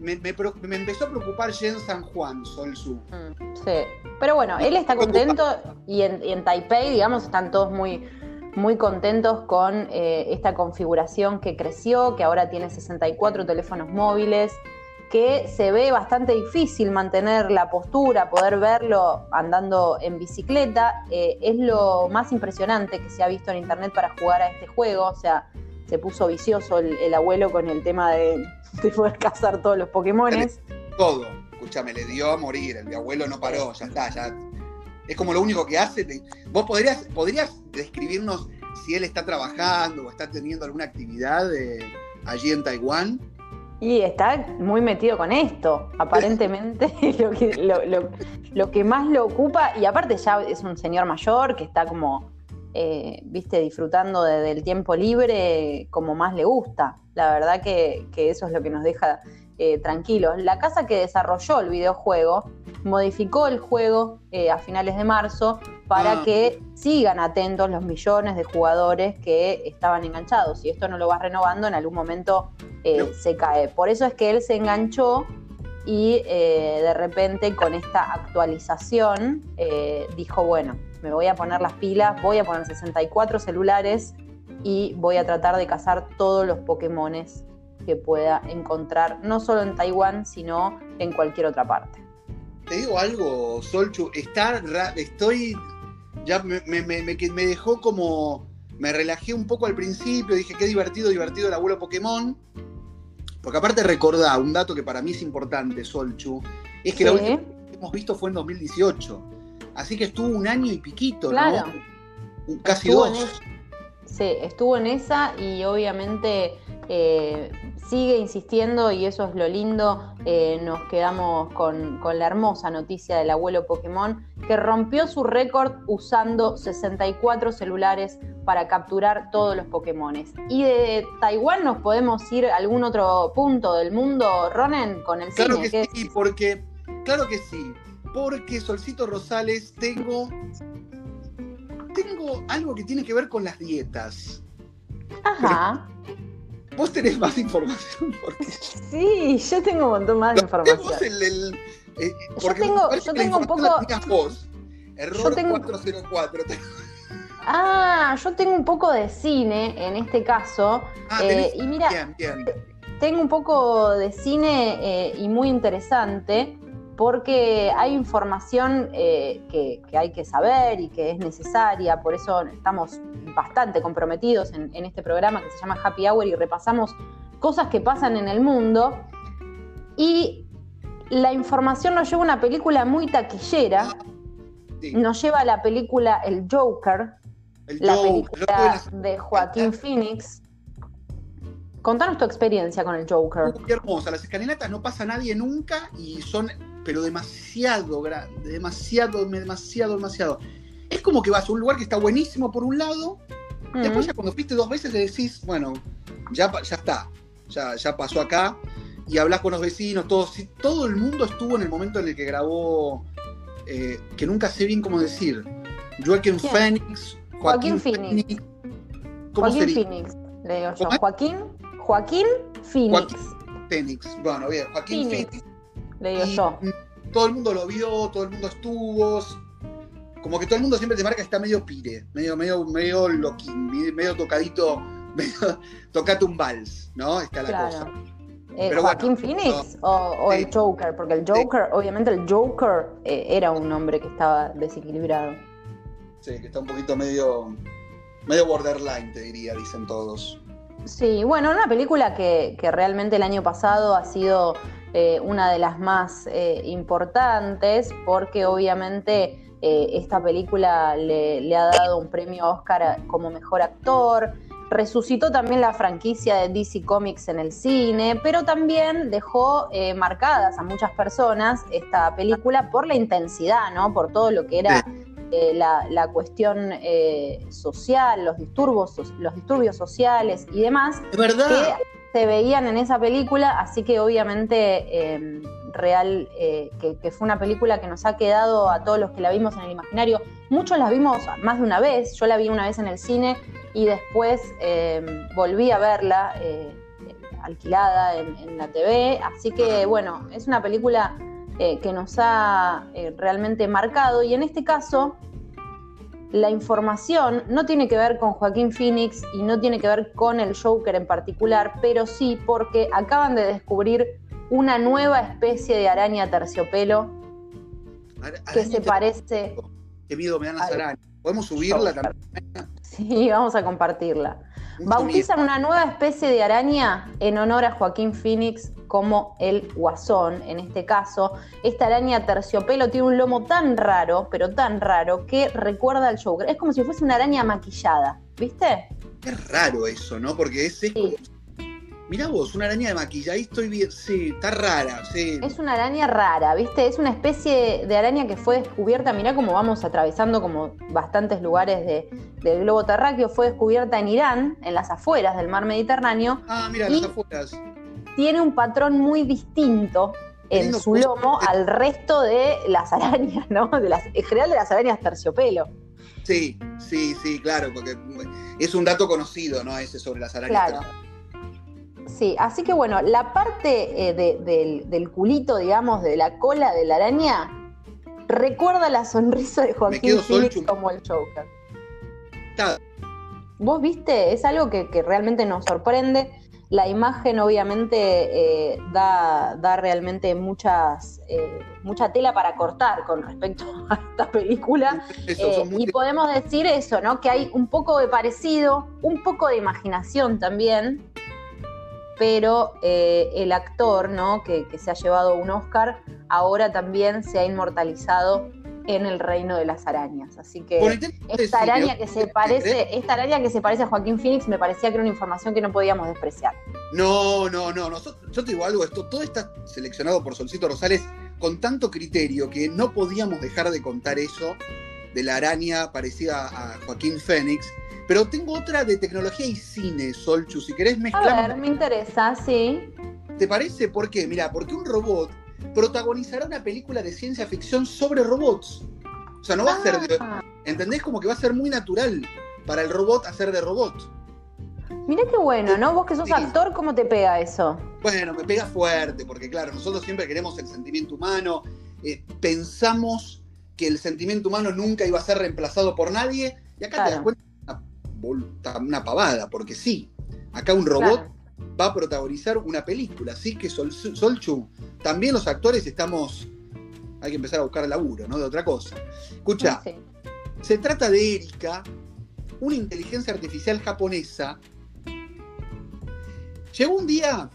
Me, me, empezó a preocupar Jen San Juan, Sol Su. Mm, sí, pero bueno, él está contento y en, Taipei, digamos, están todos muy, muy contentos con eh, esta configuración que creció, que ahora tiene 64 teléfonos móviles, que se ve bastante difícil mantener la postura, poder verlo andando en bicicleta. Eh, es lo más impresionante que se ha visto en internet para jugar a este juego. O sea, se puso vicioso el, abuelo con el tema (laughs) de, poder cazar todos los Pokémones. Todo, escúchame, le dio a morir. El abuelo no paró, ya está, ya. Es como lo único que hace. ¿Vos podrías, podrías describirnos si él está trabajando o está teniendo alguna actividad eh, allí en Taiwán? Y está muy metido con esto, aparentemente (laughs) lo que, lo, que más lo ocupa, y aparte ya es un señor mayor que está como, eh, viste, disfrutando del tiempo libre como más le gusta. La verdad que, eso es lo que nos deja eh, tranquilos. La casa que desarrolló el videojuego modificó el juego eh, a finales de marzo para ah. que sigan atentos los millones de jugadores que estaban enganchados. Si esto no lo vas renovando, en algún momento eh, se cae. Por eso es que él se enganchó y de repente con esta actualización dijo, bueno, me voy a poner las pilas, voy a poner 64 celulares y voy a tratar de cazar todos los Pokémones que pueda encontrar, no solo en Taiwán, sino en cualquier otra parte. Te digo algo, Solchu, está, estoy, ya me, me, me, dejó como, me relajé un poco al principio, dije qué divertido, divertido el abuelo Pokémon, porque aparte recordá, un dato que para mí es importante, Solchu, es que la última que hemos visto fue en 2018, así que estuvo un año y piquito, ¿no? Casi dos. Sí, estuvo en esa y obviamente eh, sigue insistiendo y eso es lo lindo. Eh, nos quedamos con, la hermosa noticia del abuelo Pokémon que rompió su récord usando 64 celulares para capturar todos los Pokémones. Y de Taiwán nos podemos ir a algún otro punto del mundo, Ronen, con el claro Que sí, porque, claro que sí, porque Solcito Rosales tengo tengo algo que tiene que ver con las dietas. Ajá. Vos tenés más información. Sí, yo tengo un montón más de información. Eh, yo tengo, yo tengo un poco. Error 404. Ah, yo tengo un poco de cine en este caso. Ah, eh, y mira, bien, bien. tengo un poco de cine eh, y muy interesante porque hay información eh, que, hay que saber y que es necesaria, por eso estamos bastante comprometidos en, este programa que se llama Happy Hour y repasamos cosas que pasan en el mundo. Y la información nos lleva a una película muy taquillera, nos lleva a la película El Joker, la película de Joaquín Phoenix. Contanos tu experiencia con el Joker. qué hermosa. Las escalinatas no pasa nadie nunca y son pero demasiado grande, demasiado, demasiado, demasiado. Es como que vas a un lugar que está buenísimo por un lado, después ya cuando fuiste dos veces le decís, bueno, ya, ya está, ya, ya pasó acá, y hablas con los vecinos, todos, todo el mundo estuvo en el momento en el que grabó, eh, que nunca sé bien cómo decir, Joaquín Phoenix, Joaquín, Phoenix. Joaquín Phoenix, le digo yo. Joaquín, Joaquín Phoenix. Joaquín Phoenix, bueno, bien, Joaquín Phoenix le digo yo. Todo el mundo lo vio, todo el mundo estuvo. Como que todo el mundo siempre te marca que está medio pire, medio, medio, medio loquín, medio tocadito, (laughs) medio tocate un vals, ¿no? Está la cosa. Eh, ¿Joaquín Phoenix o, el Joker? Porque el Joker, obviamente el Joker eh, era un hombre que estaba desequilibrado. Sí, que está un poquito medio, medio borderline, te diría, dicen todos. Sí, bueno, una película que, que realmente el año pasado ha sido eh, una de las más importantes, porque obviamente eh, esta película le, ha dado un premio Oscar como mejor actor. Resucitó también la franquicia de DC Comics en el cine, pero también dejó marcadas a muchas personas esta película por la intensidad, ¿no? Por todo lo que era la, cuestión social, los disturbios, los disturbios sociales y demás. verdad se veían en esa película, así que obviamente em, real, eh, que, fue una película que nos ha quedado a todos los que la vimos en el imaginario. Muchos la vimos más de una vez, yo la vi una vez en el cine y después em, volví a verla eh, alquilada en, la TV, así que bueno, es una película eh, que nos ha realmente marcado y en este caso la información no tiene que ver con Joaquín Phoenix y no tiene que ver con el Joker en particular, pero sí porque acaban de descubrir una nueva especie de araña terciopelo que se parece. Qué miedo me dan las arañas. ¿Podemos subirla también? Sí, vamos a compartirla. Bautizan una nueva especie de araña en honor a Joaquín Phoenix como el guasón, en este caso. Esta araña terciopelo tiene un lomo tan raro, pero tan raro, que recuerda al Joker. Es como si fuese una araña maquillada, ¿viste? Qué raro eso, ¿no? Porque es, Mirá vos, una araña de maquillaje, ahí estoy bien, sí, está rara, sí. Es una araña rara, ¿viste? Es una especie de araña que fue descubierta, mirá cómo vamos atravesando como bastantes lugares del globo terráqueo, fue descubierta en Irán, en las afueras del mar Mediterráneo. Ah, mira, las afueras. Tiene un patrón muy distinto en su lomo al resto de las (laughs) arañas, ¿no? De las, en general de las arañas terciopelo. Sí, sí, sí, claro, porque es un dato conocido, ¿no? Ese sobre las arañas. Claro. Sí, así que bueno, la parte eh, del, culito, digamos, de la cola de la araña, recuerda la sonrisa de Joaquín Phoenix como el Joker. vos viste, es algo que, realmente nos sorprende. La imagen obviamente eh, da, da, realmente muchas, eh, mucha tela para cortar con respecto (laughs) a esta película. Eh, y podemos decir eso, ¿no? Que hay un poco de parecido, un poco de imaginación también, pero el actor, ¿no? Que, que se ha llevado un Oscar, ahora también se ha inmortalizado en el reino de las arañas. Así que esta araña que se parece, esta araña que se parece a Joaquín Phoenix me parecía que era una información que no podíamos despreciar. No, no, no, yo te digo algo, esto todo está seleccionado por Solcito Rosales con tanto criterio que no podíamos dejar de contar eso de la araña parecida a Joaquín Phoenix. Pero tengo otra de tecnología y cine, Solchu. Si querés mezclar. A ver, me interesa, sí. ¿Te parece? ¿Por qué? Mira, porque un robot protagonizará una película de ciencia ficción sobre robots. O sea, no va a ser de. Ah. ¿Entendés? Como que va a ser muy natural para el robot hacer de robot. Mira qué bueno, ¿no? Vos que sos actor, ¿cómo te pega eso? Bueno, me pega fuerte, porque claro, nosotros siempre queremos el sentimiento humano, eh, pensamos que el sentimiento humano nunca iba a ser reemplazado por nadie, y acá te das cuenta una, pavada, porque sí, acá un robot va a protagonizar una película. Así que Sol, Solchu, también los actores estamos. Hay que empezar a buscar laburo, ¿no? De otra cosa. Escucha, se trata de Erika, una inteligencia artificial japonesa. Llegó un día.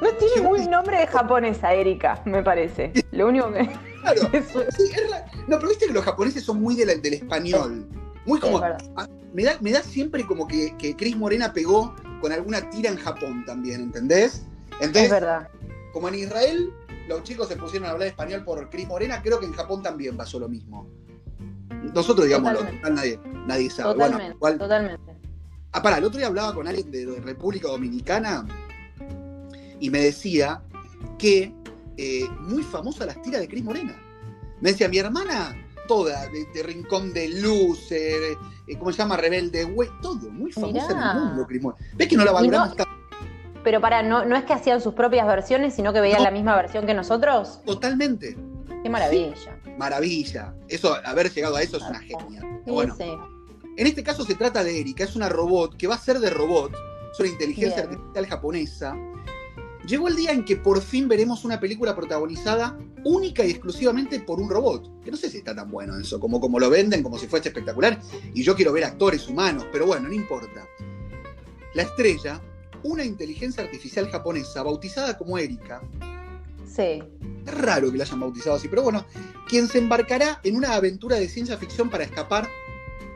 No tiene muy nombre de japonesa, Erika, me parece. (laughs) Lo único que. Claro. (laughs) no, pero viste que los japoneses son muy del español. Muy como. me, da, me da siempre como que, que Cris Morena pegó con alguna tira en Japón también, ¿entendés? Entonces, es verdad. Como en Israel los chicos se pusieron a hablar español por Cris Morena, creo que en Japón también pasó lo mismo. Nosotros, digamos, nadie, nadie sabe. Totalmente, bueno, totalmente. Ah, pará, el otro día hablaba con alguien de, República Dominicana y me decía que eh, muy famosa las tiras de Cris Morena. Me decía, mi hermana toda, de, Rincón de Luz, eh, ¿cómo se llama? Rebelde, güey, todo, muy famosa en el mundo, Crismore. ¿Ves que no la valoramos tanto? Pero para, no, no es que hacían sus propias versiones, sino que veían la misma versión que nosotros. Totalmente. Qué maravilla. maravilla. Eso, haber llegado a eso es una genia. bueno, En este caso se trata de Erika, es una robot que va a ser de robot, es una inteligencia artificial japonesa Llegó el día en que por fin veremos una película protagonizada única y exclusivamente por un robot. Que no sé si está tan bueno eso, como, como lo venden, como si fuese espectacular. Y yo quiero ver actores humanos, pero bueno, no importa. La estrella, una inteligencia artificial japonesa bautizada como Erika. Sí. Es raro que la hayan bautizado así, pero bueno, quien se embarcará en una aventura de ciencia ficción para escapar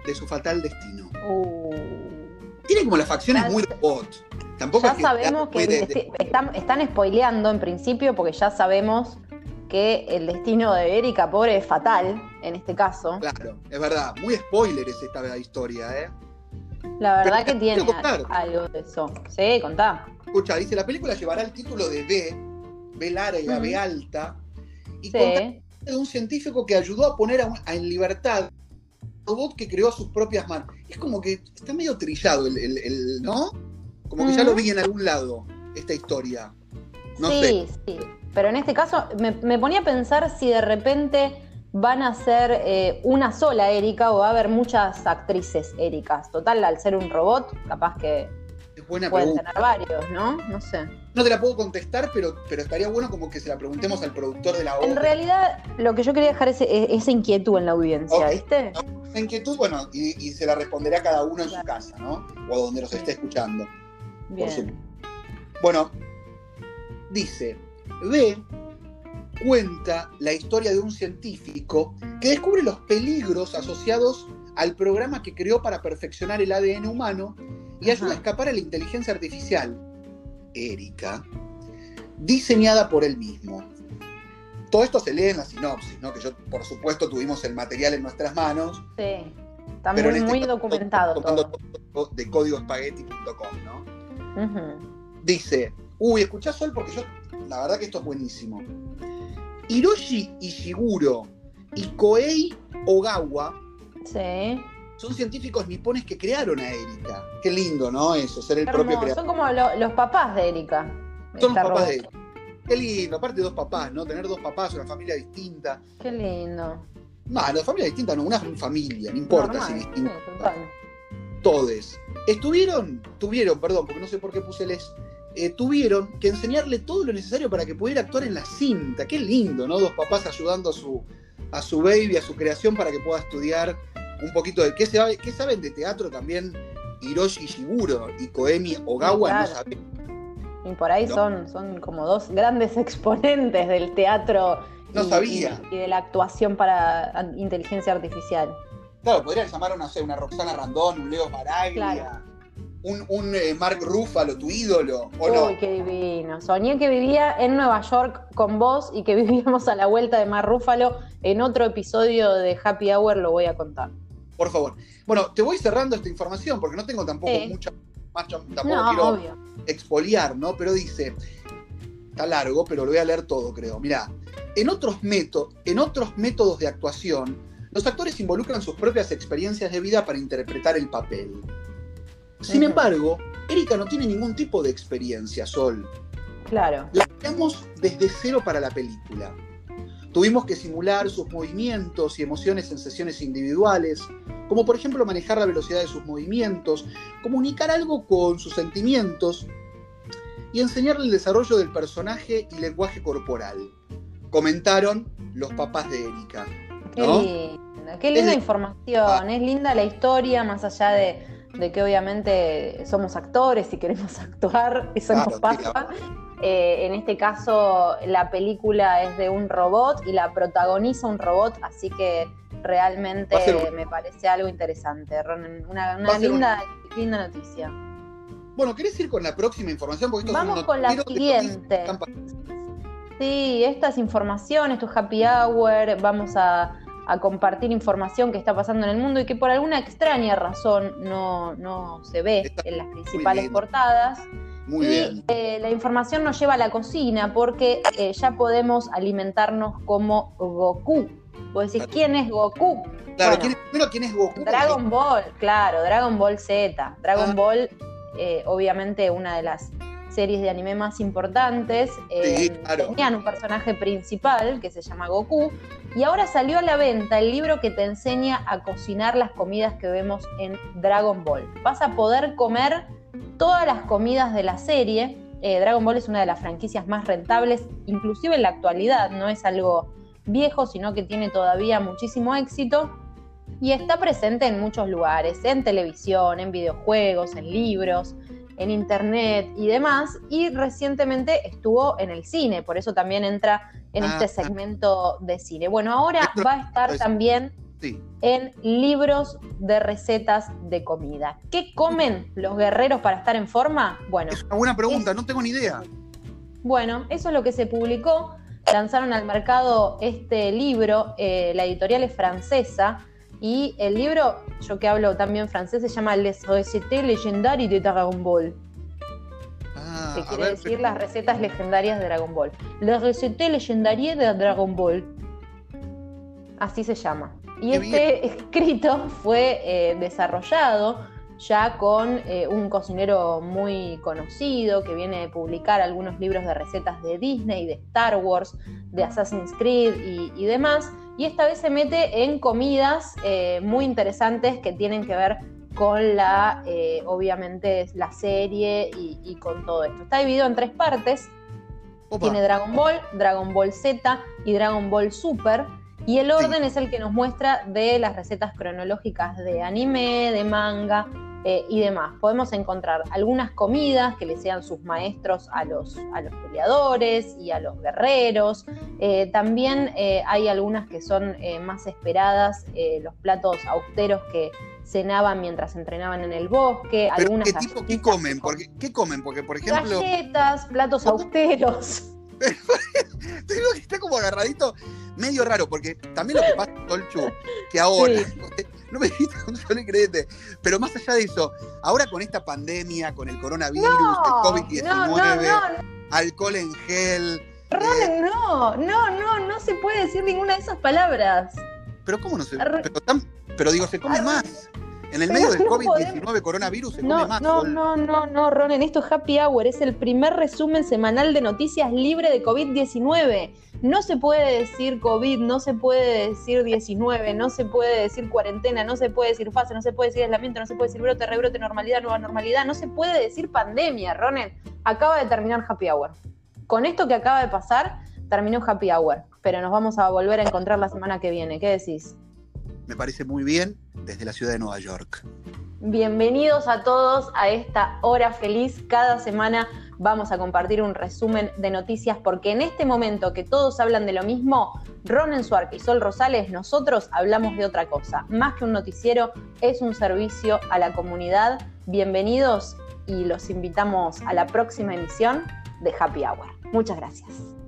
de su fatal destino. Uh. Tiene como las facciones muy robot ya sabemos que están, spoileando en principio porque ya sabemos que el destino de Erika, pobre, es fatal en este caso. Claro, es verdad. Muy spoiler es esta historia, ¿eh? La verdad que tiene algo de eso. Sí, contá. Escucha, dice, la película llevará el título de B, B larga, B alta, y sí. de un científico que ayudó a poner en libertad robot que creó a sus propias manos. Es como que está medio trillado el ¿no? Como que ya lo vi en algún lado, esta historia. No sí, sé. sí. Pero en este caso me, ponía a pensar si de repente van a ser eh, una sola Erika o va a haber muchas actrices Ericas. Total, al ser un robot, capaz que pueden tener varios, ¿no? No sé. No te la puedo contestar, pero, pero estaría bueno como que se la preguntemos al productor de la obra. En realidad, lo que yo quería dejar es, esa inquietud en la audiencia, ¿viste? Inquietud, bueno, y, se la responderá cada uno en su casa, ¿no? O donde nos esté escuchando. Bueno, dice, B cuenta la historia de un científico que descubre los peligros asociados al programa que creó para perfeccionar el ADN humano y ayuda a escapar a la inteligencia artificial, Erika, diseñada por él mismo. Todo esto se lee en la sinopsis, ¿no? que yo por supuesto tuvimos el material en nuestras manos. Sí, está muy, este muy documentado. Todo. De códigospaghetti.com, ¿no? Dice, uy, escuchá Sol porque yo, la verdad que esto es buenísimo. Hiroshi Ishiguro y Koei Ogawa son científicos nipones que crearon a Erika. Qué lindo, ¿no? Eso, ser el propio creador. Son como los papás de Erika. Son los papás de Erika. Qué lindo, aparte dos papás, ¿no? Tener dos papás, una familia distinta. Qué lindo. No, la familia distinta no, una familia, no importa si distinta. todes, estuvieron, tuvieron, perdón, porque no sé por qué puse les, eh, tuvieron que enseñarle todo lo necesario para que pudiera actuar en la cinta. Qué lindo, ¿no? Dos papás ayudando a su, a su baby, a su creación para que pueda estudiar un poquito de qué, sabe, qué saben de teatro también Hiroshi Shiguro y Koemi Ogawa, no saben. Y por ahí son, son como dos grandes (laughs) exponentes del teatro no y, sabía. Y, de la actuación para inteligencia artificial. Claro, podrían llamar a una, una Roxana Randón, un Leo Maraglia un, un eh, Mark Ruffalo, tu ídolo, ¿o Uy, qué divino. Soñé que vivía en Nueva York con vos y que (laughs) vivíamos a la vuelta de Mark Ruffalo. En otro episodio de Happy Hour lo voy a contar. Por favor. Bueno, te voy cerrando esta información porque no tengo tampoco mucha más, tampoco quiero expoliar, ¿no? Pero dice, está largo, pero lo voy a leer todo, creo. Mirá, en otros, en otros métodos de actuación, los actores involucran sus propias experiencias de vida para interpretar el papel. Sin embargo, Erika no tiene ningún tipo de experiencia, Sol. Claro. La creamos desde cero para la película. Tuvimos que simular sus movimientos y emociones en sesiones individuales, como por ejemplo manejar la velocidad de sus movimientos, comunicar algo con sus sentimientos y enseñarle el desarrollo del personaje y lenguaje corporal. Comentaron los papás de Erika. Qué linda, qué linda información, es linda la historia, más allá de, de que obviamente somos actores y queremos (laughs) actuar, eso nos pasa. Eh, en este caso, la película es de un robot y la protagoniza un robot, así que realmente me parece algo interesante. Una, linda, linda noticia. Bueno, ¿querés ir con la próxima información? Vamos con la siguiente. Sí, esta es información, esto es happy hour, vamos a a compartir información que está pasando en el mundo y que por alguna extraña razón no, se ve en las principales portadas. Muy y eh, la información nos lleva a la cocina porque eh, ya podemos alimentarnos como Goku. Vos decís, ¿quién es Goku? Claro, ¿quién es, ¿quién es Goku? Dragon Ball, claro, Dragon Ball Z. Dragon ah. Ball, eh, obviamente, una de las series de anime más importantes. Tenían un personaje principal que se llama Goku. Y ahora salió a la venta el libro que te enseña a cocinar las comidas que vemos en Dragon Ball. Vas a poder comer todas las comidas de la serie. Eh, Dragon Ball es una de las franquicias más rentables, inclusive en la actualidad, no es algo viejo, sino que tiene todavía muchísimo éxito y está presente en muchos lugares, en televisión, en videojuegos, en libros en internet y demás, y recientemente estuvo en el cine, por eso también entra en este ah, segmento de cine. Bueno, ahora va a estar también en libros de recetas de comida. ¿Qué comen los guerreros para estar en forma? Bueno. Es una buena pregunta, no tengo ni idea. Bueno, eso es lo que se publicó. Lanzaron al mercado este libro, eh, la editorial es francesa, y el libro, yo que hablo también francés, se llama Les recettes légendaires de Dragon Ball. Ah, que quiere decir las recetas legendarias de Dragon Ball. Les recettes légendaires de Dragon Ball. Así se llama. Y este escrito fue eh, desarrollado ya con eh, un cocinero muy conocido que viene a publicar algunos libros de recetas de Disney, de Star Wars, de Assassin's Creed y demás y esta vez se mete en comidas eh, muy interesantes que tienen que ver con la, eh, obviamente, la serie y, con todo esto. Está dividido en tres partes. Tiene Dragon Ball, Dragon Ball Z y Dragon Ball Super. Y el orden es el que nos muestra de las recetas cronológicas de anime, de manga, eh, y demás. Podemos encontrar algunas comidas que le sean sus maestros a los, a los peleadores y a los guerreros. Eh, también eh, hay algunas que son más esperadas, los platos austeros que cenaban mientras entrenaban en el bosque. algunas ¿Qué tipo qué comen? Porque, ¿Qué comen? Porque, por ejemplo. Galletas, platos austeros. (laughs) (laughs) Te digo que está como agarradito, medio raro, porque también lo que pasa, Tolchu, que ahora, no me dijiste un solo ingrediente. Pero más allá de eso, ahora con esta pandemia, con el coronavirus, el COVID-19, alcohol en gel. Eh, no, no, no, no se puede decir ninguna de esas palabras. Pero ¿cómo no se pero, pero digo, se come más. En el medio del COVID-19 coronavirus se no, come más. No, no, no, no, Ronen, esto es Happy Hour, es el primer resumen semanal de noticias libre de COVID-19. No se puede decir COVID, no se puede decir 19, no se puede decir cuarentena, no se puede decir fase, no se puede decir aislamiento, no se puede decir brote, rebrote, normalidad, nueva normalidad, no se puede decir pandemia, Ronen. Acaba de terminar Happy Hour. Con esto que acaba de pasar, terminó Happy Hour, pero nos vamos a volver a encontrar la semana que viene. ¿Qué decís? Me parece muy bien desde la ciudad de Nueva York. Bienvenidos a todos a esta hora feliz. Cada semana vamos a compartir un resumen de noticias porque en este momento que todos hablan de lo mismo, Ronen Suarque y Sol Rosales, nosotros hablamos de otra cosa. Más que un noticiero, es un servicio a la comunidad. Bienvenidos y los invitamos a la próxima emisión de Happy Hour. Muchas gracias.